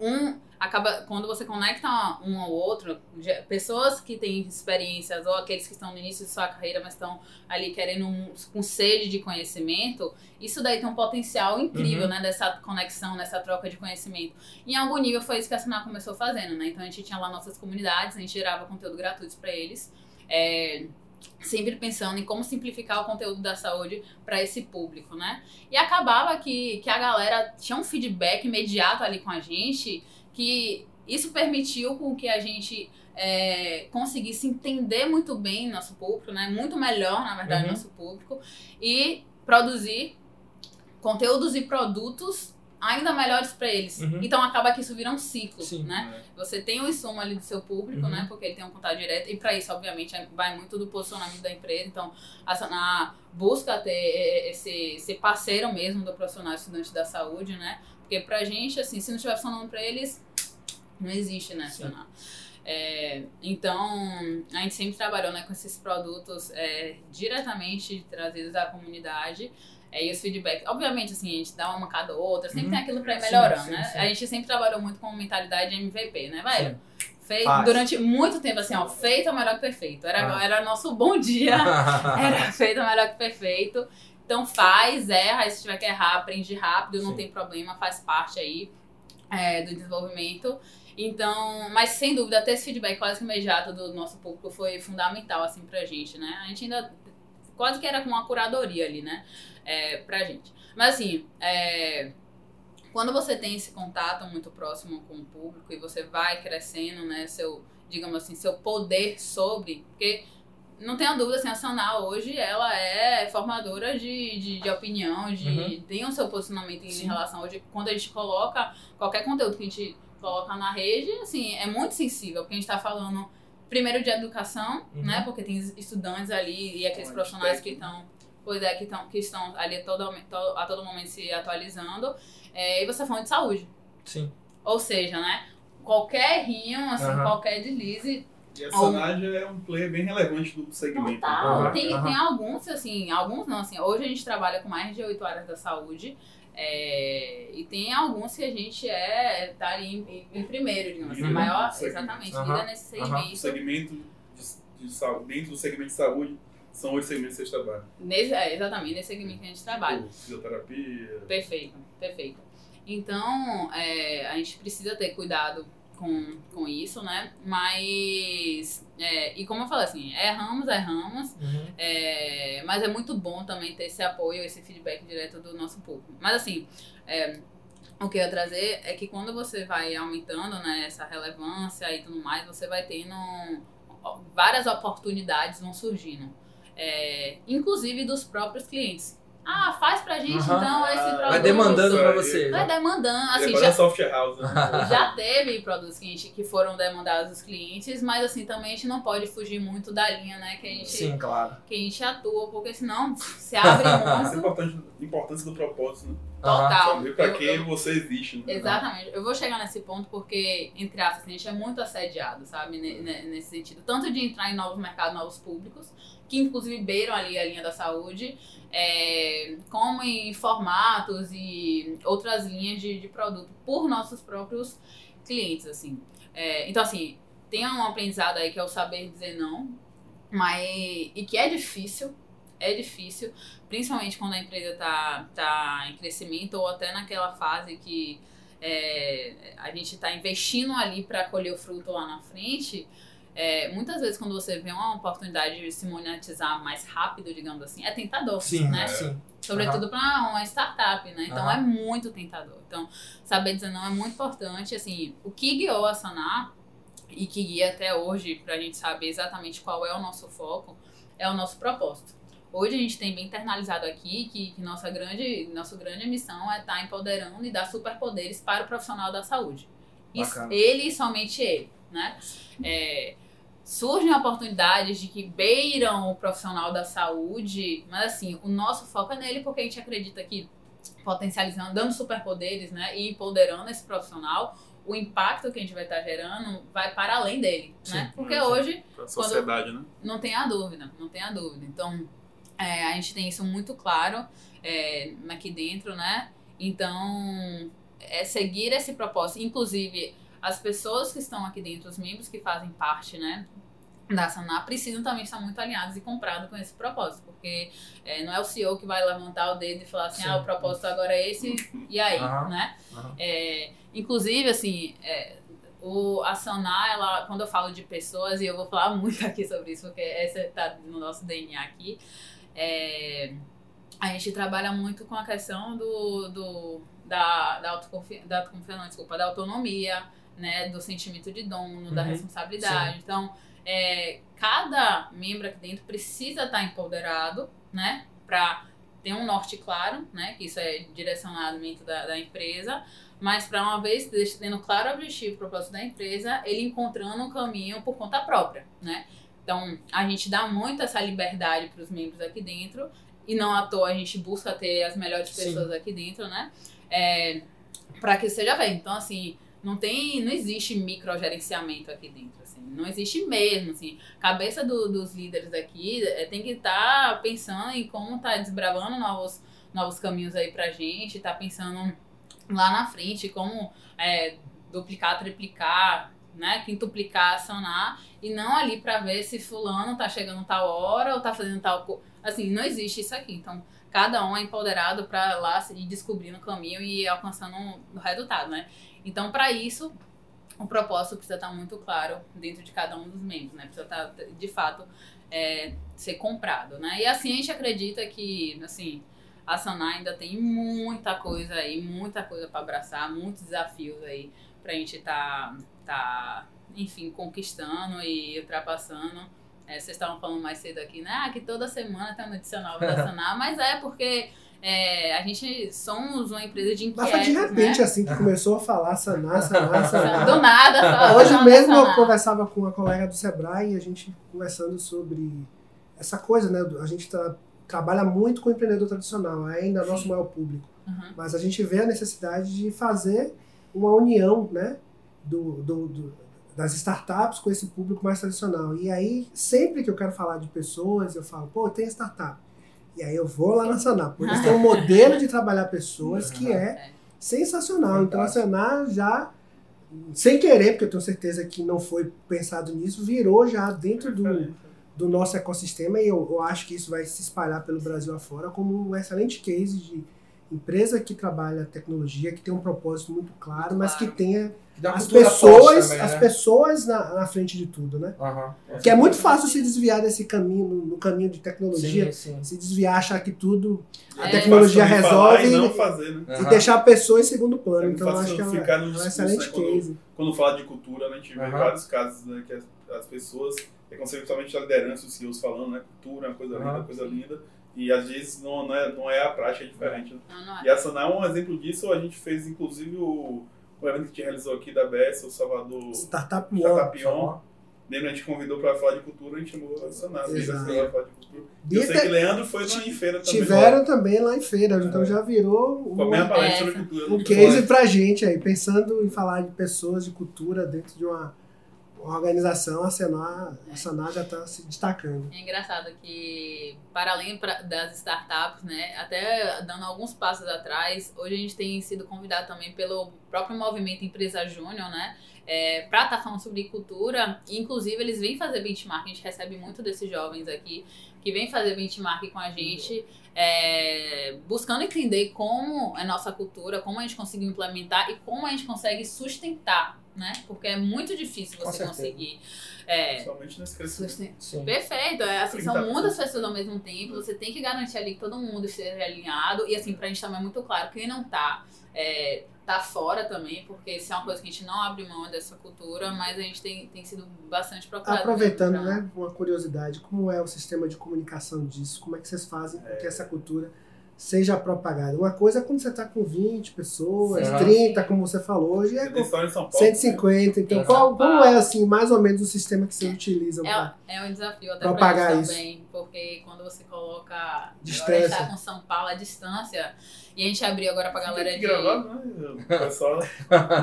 um acaba quando você conecta um ao outro, pessoas que têm experiências ou aqueles que estão no início de sua carreira, mas estão ali querendo um, com sede de conhecimento, isso daí tem um potencial incrível, uhum. né, dessa conexão, nessa troca de conhecimento. Em algum nível foi isso que a Sinar começou fazendo, né? Então a gente tinha lá nossas comunidades, a gente gerava conteúdo gratuito para eles. É, sempre pensando em como simplificar o conteúdo da saúde para esse público, né? E acabava que, que a galera tinha um feedback imediato ali com a gente, que isso permitiu com que a gente é, conseguisse entender muito bem nosso público, né? Muito melhor, na verdade, uhum. nosso público e produzir conteúdos e produtos ainda melhores para eles. Uhum. Então acaba que isso vira um ciclo, Sim, né? É. Você tem o insumo ali do seu público, uhum. né? Porque ele tem um contato direto e para isso, obviamente, vai muito do posicionamento da empresa. Então, a Sana busca ter esse, esse parceiro mesmo do profissional estudante da saúde, né? Porque pra gente, assim, se não estiver funcionando para eles, não existe, né, Sana? É, então, a gente sempre trabalhou né, com esses produtos é, diretamente trazidos à comunidade. É, e os feedbacks, obviamente, assim, a gente dá uma mancada ou outra, sempre uhum. tem aquilo pra ir melhorando, sim, sim, né? Sim. A gente sempre trabalhou muito com mentalidade de MVP, né, velho? Feito, durante muito tempo, assim, ó, feito é melhor que perfeito. Era, ah. era nosso bom dia, (laughs) era feito é melhor que perfeito. Então faz, erra, se tiver que errar, aprende rápido, não tem problema, faz parte aí é, do desenvolvimento. Então, mas sem dúvida, ter esse feedback quase que imediato do nosso público foi fundamental, assim, pra gente, né? A gente ainda quase que era com uma curadoria ali, né? É, pra gente. Mas assim, é, quando você tem esse contato muito próximo com o público e você vai crescendo, né, seu digamos assim, seu poder sobre, porque não tenha dúvida, assim, a Saná hoje, ela é formadora de, de, de opinião, de, uhum. tem o seu posicionamento Sim. em relação hoje, quando a gente coloca qualquer conteúdo que a gente coloca na rede, assim, é muito sensível, porque a gente está falando primeiro de educação, uhum. né, porque tem estudantes ali e aqueles profissionais que estão, pois é, que, tão, que estão ali todo, a todo momento se atualizando, é, e você tá falando de saúde.
Sim.
Ou seja, né, qualquer rinho, assim, uhum. qualquer deslize
e a Sonaja é um player bem relevante do segmento.
Total. Uhum. Tem, uhum. tem alguns, assim, alguns não, assim, hoje a gente trabalha com mais de oito áreas da saúde. É, e tem alguns que a gente é tá ali em, em primeiro, digamos assim, maior, exatamente, uhum. nesse segmento.
Segmento de, de, dentro do segmento de saúde, são oito segmentos que vocês trabalham.
Nesse, é, exatamente, nesse segmento que a gente trabalha.
Fisioterapia.
Perfeito, perfeito. Então, é, a gente precisa ter cuidado com, com isso, né? Mas, é, e como eu falei assim, erramos, erramos, uhum. é, mas é muito bom também ter esse apoio, esse feedback direto do nosso público. Mas assim, é, o que eu ia trazer é que quando você vai aumentando né, essa relevância e tudo mais, você vai tendo várias oportunidades vão surgindo. É, inclusive dos próprios clientes. Ah, faz pra gente uhum. então esse produto.
Vai demandando pra você.
Vai demandando. Assim,
já, software house. Né? (laughs)
já teve produtos que, gente, que foram demandados dos clientes, mas assim, também a gente não pode fugir muito da linha, né? Que a gente,
Sim, claro.
Que a gente atua, porque senão se abre (laughs) muito. Isso é
importante, importância do propósito, né?
Total.
Saber pra quem você existe. Né?
Exatamente. Eu vou chegar nesse ponto porque, entre aspas, a gente é muito assediado, sabe? Nesse sentido. Tanto de entrar em novos mercados, novos públicos, que inclusive beiram ali a linha da saúde, é, como em formatos e outras linhas de, de produto por nossos próprios clientes, assim. É, então, assim, tem um aprendizado aí que é o saber dizer não, mas e que é difícil, é difícil, principalmente quando a empresa está tá em crescimento ou até naquela fase que é, a gente está investindo ali para colher o fruto lá na frente. É, muitas vezes quando você vê uma oportunidade de se monetizar mais rápido, digamos assim, é tentador,
sim,
né?
É. Sim.
Sobretudo uhum. para uma startup, né? Então uhum. é muito tentador. Então, saber dizer não é muito importante. Assim, o que guiou a Sanar e que guia até hoje para a gente saber exatamente qual é o nosso foco é o nosso propósito. Hoje a gente tem bem internalizado aqui que, que nossa, grande, nossa grande missão é estar tá empoderando e dar superpoderes para o profissional da saúde. Isso, ele e somente ele, né? É, surgem oportunidades de que beiram o profissional da saúde, mas assim, o nosso foco é nele porque a gente acredita que potencializando, dando superpoderes, né, e empoderando esse profissional, o impacto que a gente vai estar gerando vai para além dele, né? Sim, né? Porque hoje,
a sociedade, né?
Não tem a dúvida, não tem a dúvida. Então, é, a gente tem isso muito claro é, aqui dentro, né? Então, é seguir esse propósito. Inclusive, as pessoas que estão aqui dentro, os membros que fazem parte, né? da Saná precisam também estar muito alinhados e comprados com esse propósito, porque é, não é o CEO que vai levantar o dedo e falar assim, Sim. ah, o propósito agora é esse, e aí, uhum. né? Uhum. É, inclusive, assim, é, o, a Saná, ela, quando eu falo de pessoas, e eu vou falar (laughs) muito aqui sobre isso, porque essa está no nosso DNA aqui, é, a gente trabalha muito com a questão do, do da, da, autoconfiança, da autoconfiança, desculpa, da autonomia, né, do sentimento de dono, uhum. da responsabilidade. Sim. Então, é, cada membro aqui dentro precisa estar empoderado, né, para ter um norte claro, né, que isso é direcionamento da, da empresa, mas para uma vez tendo claro o objetivo, o propósito da empresa, ele encontrando um caminho por conta própria, né. Então, a gente dá muito essa liberdade para os membros aqui dentro, e não à toa a gente busca ter as melhores pessoas Sim. aqui dentro, né? É, para que seja bem. Então, assim, não tem, não existe microgerenciamento aqui dentro, assim, não existe mesmo, assim. Cabeça do, dos líderes aqui é, tem que estar tá pensando em como tá desbravando novos, novos caminhos aí pra gente, tá pensando lá na frente como é, duplicar, triplicar, né, quintuplicar, acionar e não ali para ver se fulano tá chegando tal hora ou tá fazendo tal, assim, não existe isso aqui. Então, cada um é empoderado para lá ir descobrindo o caminho e alcançando o resultado, né? Então, para isso, o propósito precisa estar muito claro dentro de cada um dos membros, né? Precisa estar, de fato, é, ser comprado, né? E assim a gente acredita que, assim, a Saná ainda tem muita coisa aí, muita coisa para abraçar, muitos desafios aí pra gente estar tá, tá enfim, conquistando e ultrapassando. É, vocês estavam falando mais cedo aqui, né? Ah, que toda semana tem uma notícia nova da Sanar, mas é porque é, a gente somos uma empresa de inquietos,
Mas foi de repente
né?
assim que começou a falar sanar, sanar, (laughs) sanar.
Do nada. (laughs) fala,
Hoje
"Não,
mesmo eu
sanar."
conversava com uma colega do Sebrae e a gente conversando sobre essa coisa, né? A gente tra- trabalha muito com o empreendedor tradicional, ainda é nosso maior público.
Uhum.
Mas a gente vê a necessidade de fazer uma união, né? Do, do- do- das startups com esse público mais tradicional. E aí, sempre que eu quero falar de pessoas, eu falo, pô, tem startup. E aí eu vou lá na Sanap. Porque eles têm um (laughs) modelo de trabalhar pessoas que é sensacional. Então a Senar já, sem querer, porque eu tenho certeza que não foi pensado nisso, virou já dentro do, do nosso ecossistema e eu, eu acho que isso vai se espalhar pelo Brasil afora como um excelente case de empresa que trabalha tecnologia, que tem um propósito muito claro,
Muito
mas que
claro.
tenha
Que
as pessoas,
também,
as
né?
pessoas na, na frente de tudo, né?
Aham.
Que é muito fácil se desviar desse caminho, no, no caminho de tecnologia,
Sim, sim.
se desviar, achar que tudo a
É.
tecnologia resolve
E não fazer, né?
e
Aham.
deixar a pessoa em segundo plano.
É
então acho que é uma,
ficar no
é um
discurso,
excelente
né, quando-
case.
Quando fala de cultura, né, a gente vê
Aham.
vários casos né, que as, as pessoas, é conceitualmente a liderança, os CEOs falando, né, cultura é uma coisa linda, coisa linda, e às vezes não, não, é, não é a prática, é diferente. Né?
Não, não é.
E a Sanar é um exemplo disso, a gente fez inclusive o, o evento que a gente realizou aqui da BS, o Salvador
Startup One.
Startup On. Lembra, a gente convidou para falar de cultura, a gente chamou a Sanar, as
Exato.
para falar de cultura. E eu sei que Leandro foi lá em feira também.
Tiveram também lá em feira, então
É.
já virou
mesma palestra
É,
sobre cultura.
um
né?
case pra gente aí, pensando em falar de pessoas, de cultura dentro de uma organização, a Senar, a Senar já está se destacando.
É engraçado que, para além das startups, né, até dando alguns passos atrás, hoje a gente tem sido convidado também pelo próprio movimento Empresa Júnior, né, é, para estar falando sobre cultura. Inclusive, eles vêm fazer benchmark, a gente recebe muito desses jovens aqui, que vêm fazer benchmark com a gente, é, buscando entender como é nossa cultura, como a gente conseguiu implementar e como a gente consegue sustentar, né, porque é muito difícil você conseguir... é,
Somente nesse crescimento.
Perfeito, é assim, são
30%.
muitas pessoas ao mesmo tempo, você tem que garantir ali que todo mundo esteja alinhado, e assim, pra gente também é muito claro, quem não tá, é, tá fora também, porque isso é uma coisa que a gente não abre mão dessa cultura, mas a gente tem, tem sido bastante procurado.
Aproveitando,
pra-
né, uma curiosidade, como é o sistema de comunicação disso? Como é que vocês fazem com que essa cultura seja propagada? Uma coisa é quando você está com 20 pessoas,
Sim.
30, como você falou, hoje é
Você tem história em São Paulo.
150. Então,
Em
qual, como é, assim, mais ou menos o sistema que vocês utilizam? pra-
É, é um desafio até
Propagar isso.
também, porque quando você coloca. Agora a
Distância.
gente tá com São Paulo à distância, e a gente abriu agora pra galera
Tem
de.
que gravar, né? O pessoal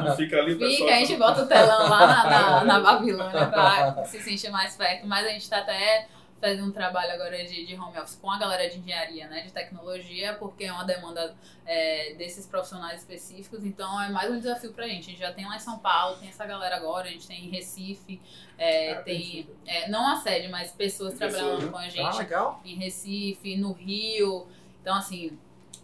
não fica ali, o pessoal...
Fica, a gente bota o telão lá na, na, na (laughs) Babilônia pra se sentir mais perto. Mas a gente tá até fazendo um trabalho agora de, de home office com a galera de engenharia, né? De tecnologia, porque é uma demanda é, desses profissionais específicos. Então é mais um desafio pra gente. A gente já tem lá em São Paulo, tem essa galera agora, a gente tem em Recife, é,
Ah,
tem. é, não a sede, mas pessoas trabalhando
né?
com a
Ah,
gente
legal.
em Recife, no Rio. Então, assim,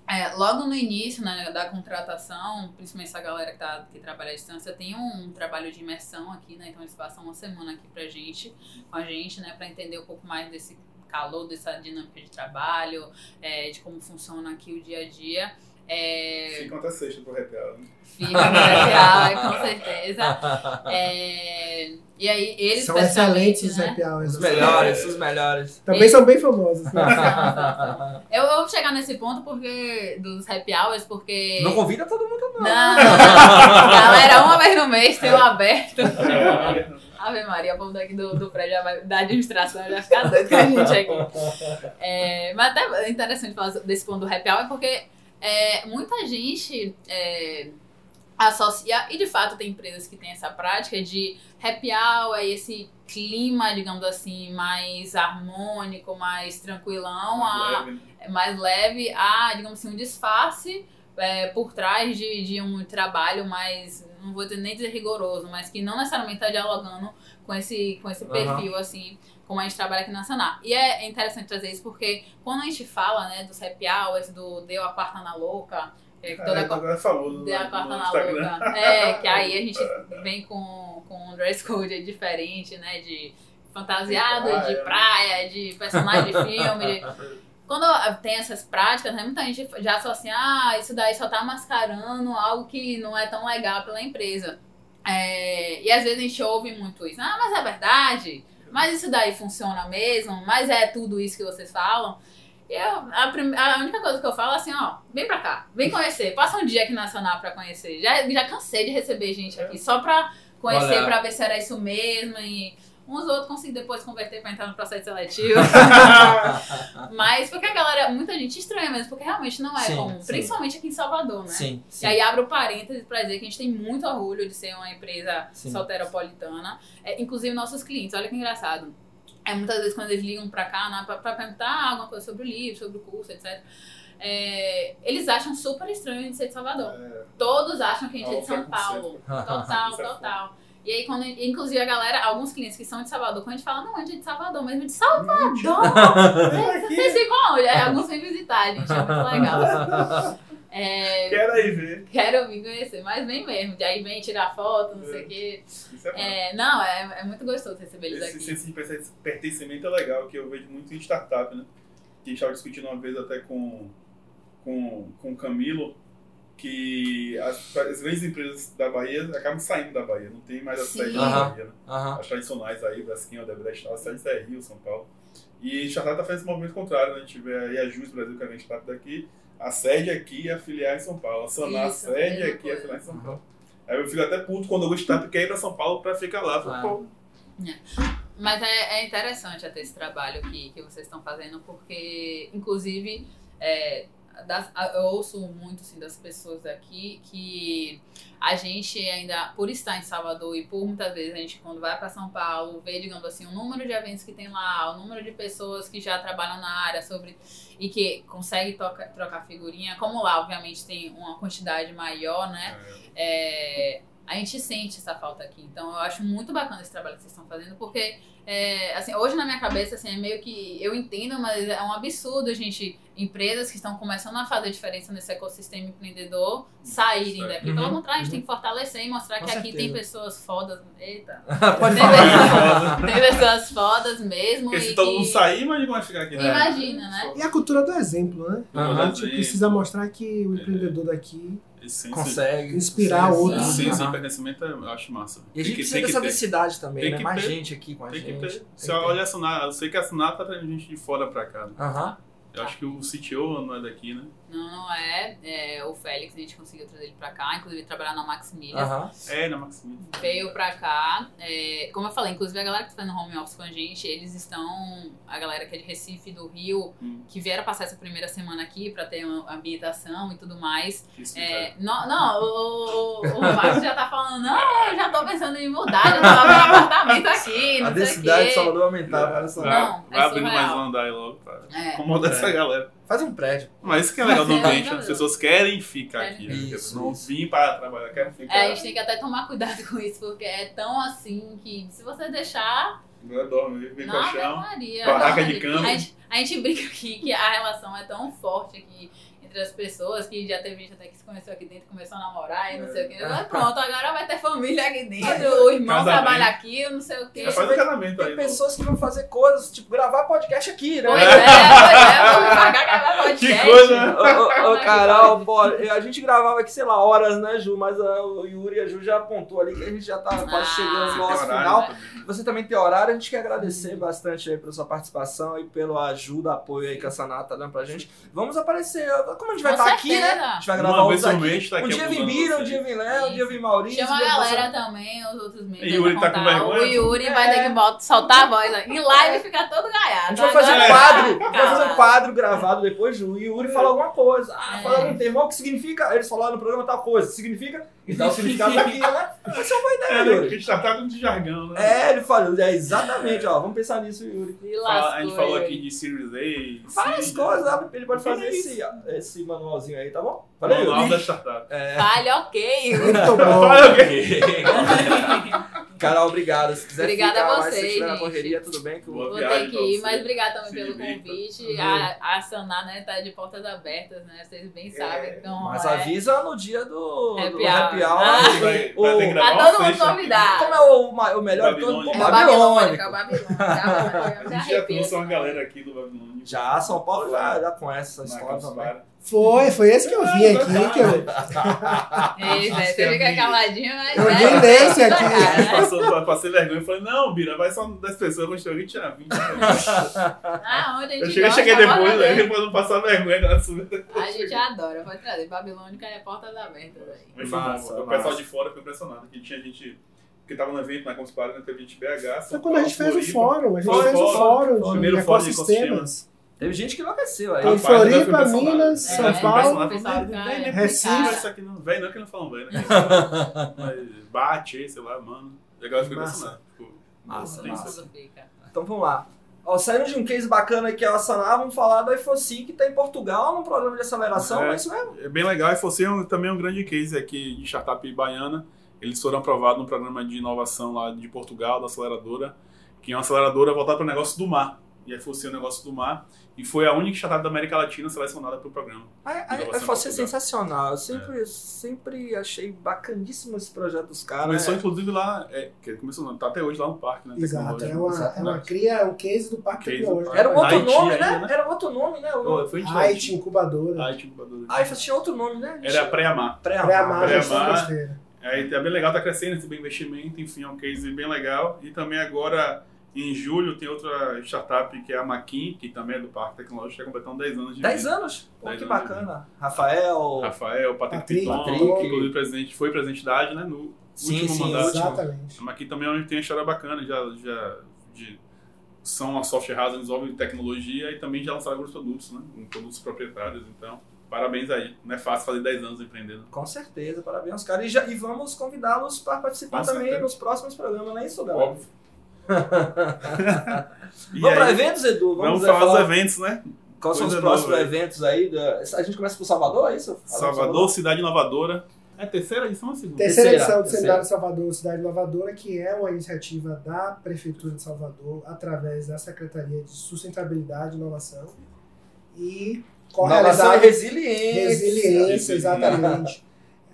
é, logo no início né, da contratação, principalmente essa galera que, tá, que trabalha à distância, tem um, trabalho de imersão aqui, né? Então eles passam uma semana aqui pra gente, com a gente, né? Pra entender um pouco mais desse calor, dessa dinâmica de trabalho, é, de como funciona aqui o dia a dia. É,
Ficam até sexta pro happy hour, né?
fica no real, (laughs) com certeza. É, e aí, eles
São excelentes os
né?
happy hours.
Os melhores, os melhores.
Também são bem famosos. Né? (laughs)
Eu, eu vou chegar nesse ponto porque dos happy hours, porque.
Não convida todo mundo, não.
Não, (laughs) galera, uma vez no mês tem um aberto. Ave Maria, o povo daqui do, do prédio da administração já vai ficar doido com a gente aqui. É, mas até é interessante falar desse ponto do happy hour, porque é, muita gente é, associa, e de fato tem empresas que têm essa prática de happy hour e esse clima, digamos assim, mais harmônico, mais tranquilão, a,
leve, né?
é mais leve a, digamos assim, um disfarce é, por trás de, de um trabalho mais, não vou dizer, nem dizer rigoroso, mas que não necessariamente está dialogando com esse, com esse perfil, assim, como a gente trabalha aqui na Sanar. E é, é interessante trazer isso porque quando a gente fala, né, dos happy hours, do Deu a Quarta na Louca, é, que toda
Ah,
a
é famoso
Deu a quarta na louca. É, que aí a gente (laughs) vem com, com um dress code diferente, né? De fantasiado,
De
de
praia.
praia, de personagem de filme. (laughs) Quando tem essas práticas, né, muita gente já associa, ah, isso daí só tá mascarando algo que não é tão legal pela empresa. É, e às vezes a gente ouve muito isso. Ah, mas é verdade? Mas isso daí funciona mesmo? Mas é tudo isso que vocês falam? E eu, a, prim, a, única coisa que eu falo é assim, ó, vem pra cá, vem conhecer, passa um dia aqui na Nacional pra conhecer. Já, já cansei de receber gente aqui só pra conhecer, Olha. pra ver se era isso mesmo. E uns outros consigo depois converter pra entrar no processo seletivo. (laughs) Mas porque a galera, muita gente estranha mesmo, porque realmente não é sim, comum. Sim. Principalmente aqui em Salvador, né?
Sim, sim.
E aí abro parênteses pra dizer que a gente tem muito orgulho de ser uma empresa solteropolitana. É, inclusive nossos clientes, olha que engraçado. É muitas vezes quando eles ligam pra cá, né, pra, pra perguntar alguma coisa sobre o livro, sobre o curso, etc. É, eles acham super estranho de ser de Salvador. É. Todos acham que a gente é de São Paulo. Total, (laughs) é total. E aí, quando, inclusive, a galera, alguns clientes que são de Salvador, quando a gente fala, não, a gente é de Salvador, mesmo de Salvador! (laughs) Vocês ficam onde? É, alguns vêm visitar, gente, é muito legal. (laughs)
É, quero aí ver.
Quero vir conhecer, mas vem mesmo. Aí vem tirar foto, não é. sei o quê. Isso é, é Não, é, é muito gostoso receber eles
Esse
aqui.
Esse pertencimento é legal, que eu vejo muito em startup, né? Que a gente estava discutindo uma vez até com, com, com o Camilo, que as, as, grandes empresas da Bahia acabam saindo da Bahia, não tem mais a sede da Bahia. Né? As tradicionais aí, Braskem, Odebrecht, as sedes é Rio, São Paulo. E Startup está fazendo esse movimento contrário, né? a gente vê aí a Jus Brasil, que é a startup daqui, a sede aqui e a filial em São Paulo. A Sonar, a sede aqui e a filial em São Paulo. Aí eu fico até puto quando eu gosto de startup quer ir para São Paulo para ficar lá. Ah.
É. Mas é, é, interessante até esse trabalho que, que vocês estão fazendo, porque, inclusive, é, das, eu ouço muito assim, das pessoas aqui que a gente ainda, por estar em Salvador e por muitas vezes a gente, quando vai para São Paulo, vê, digamos assim, o número de eventos que tem lá, o número de pessoas que já trabalham na área sobre e que consegue toca, trocar figurinha, como lá, obviamente, tem uma quantidade maior, né? É, a gente sente essa falta aqui. Então, eu acho muito bacana esse trabalho que vocês estão fazendo, porque é, assim, hoje na minha cabeça, assim, é meio que. Eu entendo, mas é um absurdo a gente, empresas que estão começando a fazer diferença nesse ecossistema empreendedor, saírem daqui. Uhum, Pelo contrário, a gente uhum. tem que fortalecer e mostrar Com que certeza. aqui tem pessoas fodas. Eita! (laughs)
Pode
tem,
falar.
tem pessoas fodas mesmo.
Porque se todo mundo sair, imagina como vai ficar aqui.
Né? Imagina, né?
E a cultura do exemplo, né? Uhum. A gente precisa mostrar que o empreendedor daqui
consegue
inspirar outros.
Sim, sim, pertencimento eu acho massa.
E a gente precisa dessa densidade também, né? Mais gente aqui com a gente.
Se olha a Sonata, eu sei que a Sonata tá trazendo gente de fora pra cá. Né?
Aham.
Eu acho que o CTO não é daqui, né?
Não, não é. é. O Félix, a gente conseguiu trazer ele pra cá, inclusive trabalhar na Maximilian.
Uhum. É, na Maximilian.
Veio pra cá. É, como eu falei, inclusive a galera que tá fazendo home office com a gente, eles estão. A galera que é de Recife, do Rio, hum. que vieram passar essa primeira semana aqui pra ter uma ambientação e tudo mais.
Isso,
é, não, não, o, o, o Marcos já tá falando, não, eu já tô pensando em mudar, já tô abrindo apartamento aqui. (laughs) Não
a densidade de Salvador aumentar,
Não, vai,
vai é abrindo mais um andar aí logo pra é. incomodar essa galera.
Faz um prédio.
Mas isso que é legal do ambiente, as pessoas querem ficar aqui. Né? Isso, não vim para trabalhar, querem ficar.
É, a gente tem que até tomar cuidado com isso, porque é tão assim que se você deixar.
Não dorme, vem
com
chão.
Maria,
barraca de cama.
A gente, a gente brinca aqui que a relação é tão forte aqui entre as pessoas, que já teve gente até que se conheceu aqui dentro, começou a namorar e não sei o quê. É. Mas pronto, agora vai ter família aqui dentro, o irmão casamento. trabalha aqui, não sei o quê.
É faz o casamento
Tem aí, pessoas que vão fazer coisas, tipo, gravar podcast aqui, né?
Pois é, (laughs) pois é, vamos pagar gravar podcast.
Que coisa, né?
Ô, ô, Carol, pô, a gente gravava aqui, sei lá, horas, né, Ju? Mas uh, o Yuri e a Ju já apontou ali que a gente já tá quase ah, chegando no nosso final. Também. Você também tem horário, a gente quer agradecer bastante aí pela sua participação e pela ajuda, apoio aí que a Sanata tá dando pra gente. Vamos aparecer, como a gente vai estar tá aqui, né? A gente vai gravar
Uma vez aqui.
Tá um dia vem Bira, um dia vem Léo, um dia vem Maurício.
Chama a galera também, os outros membros.
Yuri tá com vergonha?
O Yuri vai ter que botar, soltar a voz em live e ficar todo gaiado.
A gente vai fazer um quadro, vai fazer um quadro gravado depois, o Yuri fala alguma coisa. Ah, fala algum termo, o que significa? Eles falaram no programa tal coisa. Significa? Então o significado daqui, né? Essa é uma boa ideia, é,
Yuri. A gente tá tratando de jargão, né?
É, ele falou, é exatamente, ó. Vamos pensar nisso, Yuri.
a gente falou aqui de Series A.
Várias coisas, ele pode fazer esse, esse manualzinho aí, tá bom?
Falei, Manual da startup.
É. Fale ok.
Muito (laughs) bom.
Fale ok. (laughs)
Carol, obrigado. Se quiser
Obrigada
ficar
a
mais,
você,
se estiver
na
correria, tudo bem. Que
Vou ter que ir, mas obrigado também Sim, pelo convite. A, a Sanar, né, tá de portas abertas, né? Vocês bem sabem.
É,
então,
mas
é...
avisa no dia do
Happy
do
Happy
Hour.
Ah,
vai, vai
tá todo mundo convidado.
Como é o, o melhor de todo?
É
O
o Babilônico. É o Babilônico. (laughs)
A gente já trouxe uma galera aqui do Babilônico.
Já, São Paulo já, já conhece essa história também.
Foi, foi esse que eu vi
Ah,
aqui. Que eu,
Ei, Zé, você fica caladinho, mas.
Eu
é,
vi nesse
é,
aqui.
cara, né?
Passou, passei vergonha e falei, não, Bira, vai só 10 pessoas, quando chegou tinha 20.
Ah, onde a gente
Eu cheguei,
gosta,
cheguei
bora
depois,
ver.
aí depois não passar vergonha, subiu.
A gente adora, pode trazer. Babilônica é portas abertas aí.
Mas
Massa,
o pessoal
massa.
de fora ficou impressionado, que tinha gente que tava no evento, na Conspara, né, teve gente BH,
foi quando a gente fez o fórum. A gente fez o
fórum,
de
primeiro fórum de
ecossistemas.
Teve gente que enlouqueceu aí.
Tem Floripa. Minas,
É,
São Paulo,
pessoal
"Véi, nem
Recife.
isso aqui não, velho não que não falam velho, né? (laughs) Mas bate, sei lá, mano. E a galera ficou
Massa.
impressionada. Ficou-
Massa. Então vamos lá. Ó, saindo de um case bacana aqui, a Sanar, vamos falar da IFOCI, que está em Portugal, num programa de aceleração,
É.
é isso mesmo?
É bem legal você é um, também é um grande case aqui de startup baiana. Eles foram aprovados no programa de inovação lá de Portugal, da aceleradora, que é uma aceleradora voltada para o negócio do mar. E a FOCI é o negócio do mar. E foi a única startup da América Latina selecionada para o programa.
A, a, a IFOCI é
em Portugal.
sensacional. Eu sempre, sempre achei bacaníssimo esse projeto dos caras.
Começou
É.
inclusive lá, é, que começou, não, tá até hoje lá no parque, né?
Exato, é uma, é uma cria, é um case do Parque
Case do.
Era um outro
Haiti
nome,
ainda,
né?
né?
Era outro nome, né? O-
foi
IT Incubadora.
Haiti incubadora.
A IFOCI tinha outro nome, né?
Era a Pré-Amar.
Pré-amar.
Pré-amar.
Aí é bem legal, tá crescendo, receber investimento, enfim, é um case bem legal. E também agora, em julho, tem outra startup que é a Maquin, que também é do Parque Tecnológico, está completando 10 anos de
10
vida.
anos? Pô,
10
que
anos
bacana. Rafael.
Rafael, Patrick,
Patrick,
Piton,
Patrick.
inclusive presidente, foi presidente da AD, né, no
Sim,
último
sim,
mandato.
Exatamente.
A Maquin também é onde tem uma história bacana, já, já de, são uma software house, desenvolve tecnologia e também já lançaram alguns produtos, né, com produtos proprietários, então... Parabéns aí. Não é fácil fazer 10 anos empreendendo.
Com certeza, parabéns aos caras. E, já- e vamos convidá-los para participar
Com
também
certeza.
nos próximos programas, não é isso, galera?
Óbvio. (laughs)
Vamos para eventos, Edu?
Vamos
é,
falar dos eventos, né?
Quais são os próximos
nova
eventos aí? da- A gente começa por Salvador, é isso? Fala de
Salvador, cidade inovadora. É a terceira edição ou a segunda?
Terceira,
Terceira,
edição do
terceira.
Seminário Salvador Cidade Inovadora, que é uma iniciativa da Prefeitura de Salvador, através da Secretaria de Sustentabilidade e Inovação. E
Inovação e resiliência.
resiliência, exatamente.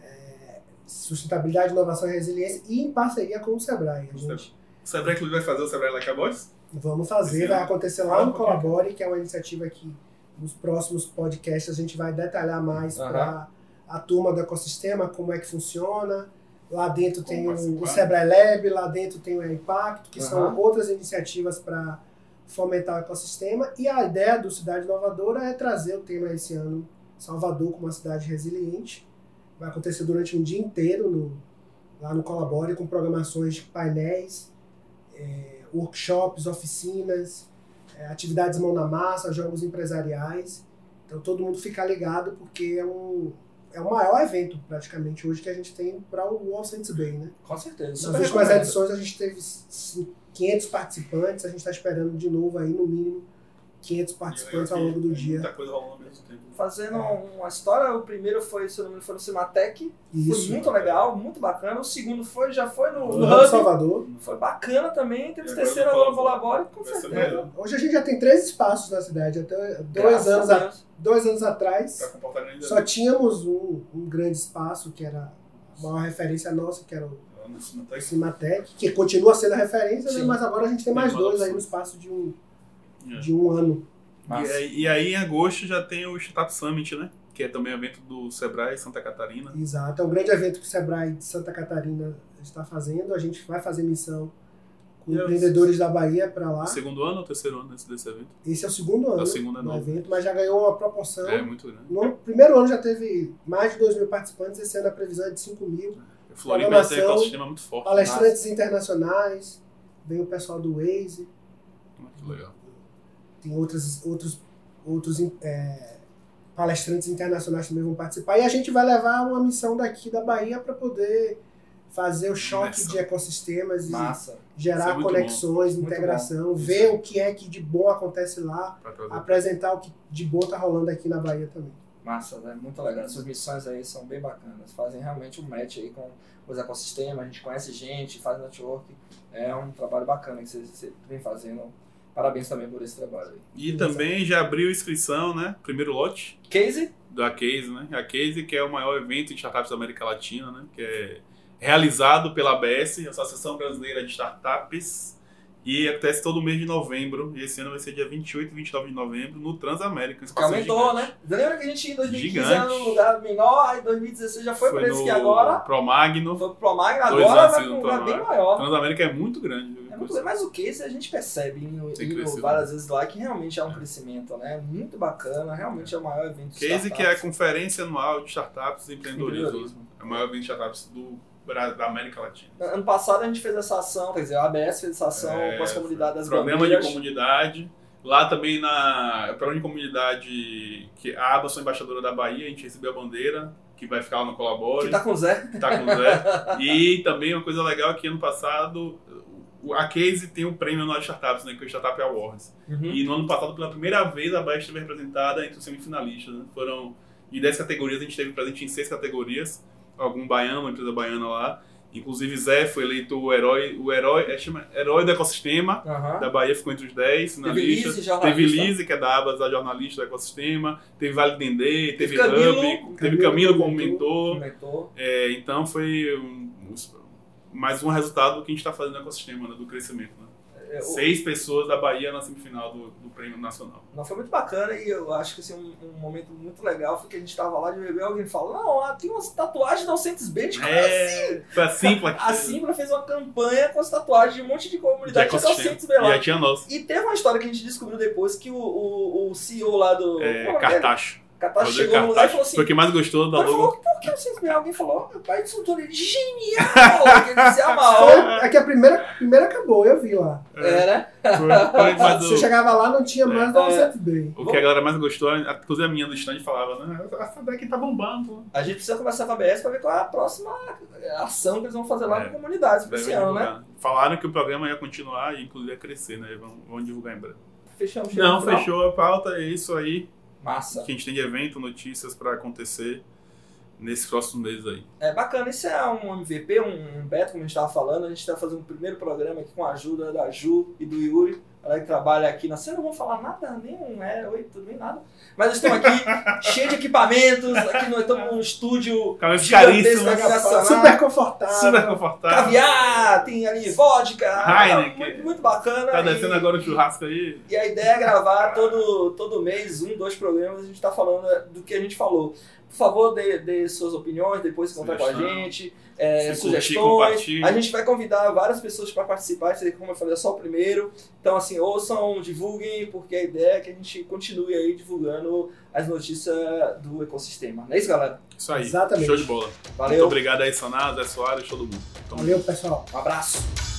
É, sustentabilidade, inovação e resiliência, e em parceria com o Sebrae. A gente
O Sebrae Clube vai fazer o Sebrae Like a Boys?
vamos fazer,
Esse
vai acontecer lá no. Colabore, que é uma iniciativa que nos próximos podcasts a gente vai detalhar mais para a turma do ecossistema, como é que funciona. Lá dentro tem o, o Sebrae Lab, lá dentro tem o Impacto, que são outras iniciativas para fomentar o ecossistema. E a ideia do Cidade Inovadora é trazer o tema esse ano, Salvador como uma cidade resiliente. Vai acontecer durante um dia inteiro no, lá no Colabore, com programações de painéis, é, workshops, oficinas, é, atividades mão na massa, jogos empresariais. Então todo mundo fica ligado porque é um é o maior evento praticamente hoje que a gente tem para o All Saints Bay, né?
Com certeza.
Nas últimas edições a gente teve cin- 500 participantes, a gente está esperando de novo aí no mínimo 500 participantes ao longo do dia.
Muita coisa rolando ao mesmo tempo.
Fazendo uma história, o primeiro foi, se eu não me engano, foi no Cimatec. Foi
Isso.
muito legal, muito bacana. O segundo foi, já foi no,
No Hub. Salvador.
Foi bacana também. Temos
E agora
terceiro agora no.
Colabore,
com certeza.
Hoje a gente já tem três espaços na cidade. Até dois anos,
a
dois anos atrás,
Tá
só tínhamos um, um grande espaço que era a maior referência nossa, que era o
Cimatec.
o Cimatec, que continua sendo a referência, né? Mas agora a gente tem mais dois aí no espaço de um,
É.
de um ano.
E e aí, em agosto, já tem o Startup Summit, né? Que é também um evento do Sebrae Santa Catarina.
Exato. É um grande evento que o Sebrae de Santa Catarina está fazendo. A gente vai fazer missão com
E eu-
empreendedores da Bahia para lá.
Segundo ano ou terceiro ano desse, desse evento?
Esse é o segundo ano
o segundo é
do evento, mas já ganhou uma proporção.
É muito grande.
No primeiro ano já teve mais de 2 mil participantes, esse ano a previsão é de 5 mil.
O Floripa tem um ecossistema muito forte.
Palestrantes internacionais, vem o pessoal do Waze,
Muito legal.
Tem outros, outros, outros é, palestrantes internacionais também vão participar. E a gente vai levar uma missão daqui da Bahia para poder fazer o choque de ecossistemas e
Massa.
É
gerar
muito
conexões,
Muito
integração,
bom.
ver o que é que de bom acontece lá, apresentar o que de bom tá rolando aqui na Bahia também.
Massa, né? Muito legal. Essas missões aí são bem bacanas. Fazem realmente um match aí com os ecossistemas, a gente conhece gente, faz network. É um trabalho bacana que você, você vem fazendo. Parabéns também por esse trabalho aí.
E também já abriu inscrição, né? Primeiro lote
Case?
da Case, né? A Case, que é o maior evento de startups da América Latina, né? Que é realizado pela ABS, Associação Brasileira de Startups, E acontece todo mês de novembro. E esse ano vai ser dia 28 e 29 de novembro no Transamérica.
Que aumentou, gigante. né? Lembra que a gente em 2015
gigante.
era num lugar menor, aí em 2016 já foi, foi para esse que agora.
Promagno.
Foi pro Promagno, agora vai pra um lugar bem maior.
Transamérica é muito grande.
É muito grande. Mas o que a gente percebe indo várias vezes lá que realmente há um crescimento, né? Muito bacana, realmente é o maior evento
de Case que é a conferência anual de startups e empreendedorismo. empreendedorismo. É o maior evento de startups do da América Latina.
Ano passado a gente fez essa ação, quer dizer, a ABS fez essa ação é, com as comunidades das
Programa de comunidade. Lá também na programa de comunidade, que a Aba sou embaixadora da Bahia, a gente recebeu a bandeira, que vai ficar lá no Colabore.
Que tá com o Zé.
Que tá com o Zé. e também uma coisa legal é que ano passado a Case tem o prêmio anual de startups, né, que é o Startup Awards. Uhum. E no ano passado, pela primeira vez, a Bahia esteve representada entre os semifinalistas. Né? Foram de 10 categorias, a gente esteve presente em 6 categorias algum baiano, uma empresa baiana lá. Inclusive Zé foi eleito o herói, o herói, é, chama, herói do ecossistema uhum. da Bahia, ficou entre os 10
na teve lista.
Lise, teve Lise, que é da Abas, a jornalista do ecossistema. Teve Vale Dendê, teve, teve Camilo, Hub, teve Camilo como mentor. mentor. É, então foi um, mais um resultado do que a gente está fazendo no ecossistema, né, do crescimento. Né? É, Seis pessoas da Bahia na semifinal do, do Prêmio Nacional.
Não, foi muito bacana e eu acho que assim, um, um momento muito legal foi que a gente estava lá de beber alguém falou: Não, tem umas tatuagens da Alcentes Band.
É,
assim? A Simpla. a Simpla fez uma campanha com as tatuagens de um monte de comunidade de Alcentes
B lá. E tinha nossa.
E teve uma história que a gente descobriu depois que o, o, o CEO lá do.
É, Cartacho.
Catarse chegou no lugar e falou assim.
Foi o que mais gostou da logo.
Falou, por que vocês me Alguém falou, meu pai insultou ele. Genial! (laughs) que ele se amarrou.
É que a primeira, primeira acabou, eu vi lá.
É, é né? (laughs)
Você chegava lá não tinha mais é. da é.
bem. O que a galera mais gostou, inclusive a minha do stand falava, né? Essa daqui tá bombando.
A gente precisa conversar com a BS pra ver qual é a próxima ação que eles vão fazer lá é. na comunidade esse ano, né?
Falaram que o programa ia continuar e inclusive ia crescer, né? Vão, vão divulgar em breve.
Fechamos.
Não, fechou a pauta, é isso aí.
Massa.
Que a gente tem de evento, notícias para acontecer nesses próximos meses aí.
É bacana, isso é um MVP, um beta, como a gente estava falando. A gente está fazendo o primeiro programa aqui com a ajuda da Ju e do Yuri. Ela que trabalha aqui na cena, não vou falar nada, nem um é, oi, tudo bem, nada. Mas estamos aqui, (laughs) cheio de equipamentos, aqui nós estamos num estúdio
gigantesco,
super confortável.
Super confortável.
Caviar, tem ali vodka.
Heineken.
Muito, muito bacana.
Tá descendo e, agora o churrasco aí.
E a ideia é gravar todo, todo mês, um, dois programas, a gente está falando do que a gente falou. Por favor, dê, dê suas opiniões, depois contar com a gente, é, sugestões. a gente vai convidar várias pessoas para participar, esse como eu falei, é só o primeiro. Então, assim, ouçam, divulguem, porque a ideia é que a gente continue aí divulgando as notícias do ecossistema. Não é isso, galera?
Isso aí.
Exatamente.
Show de bola.
Valeu.
Muito obrigado aí, Sanado, Zé Soares, todo mundo.
Tamo Valeu, pessoal.
Um abraço.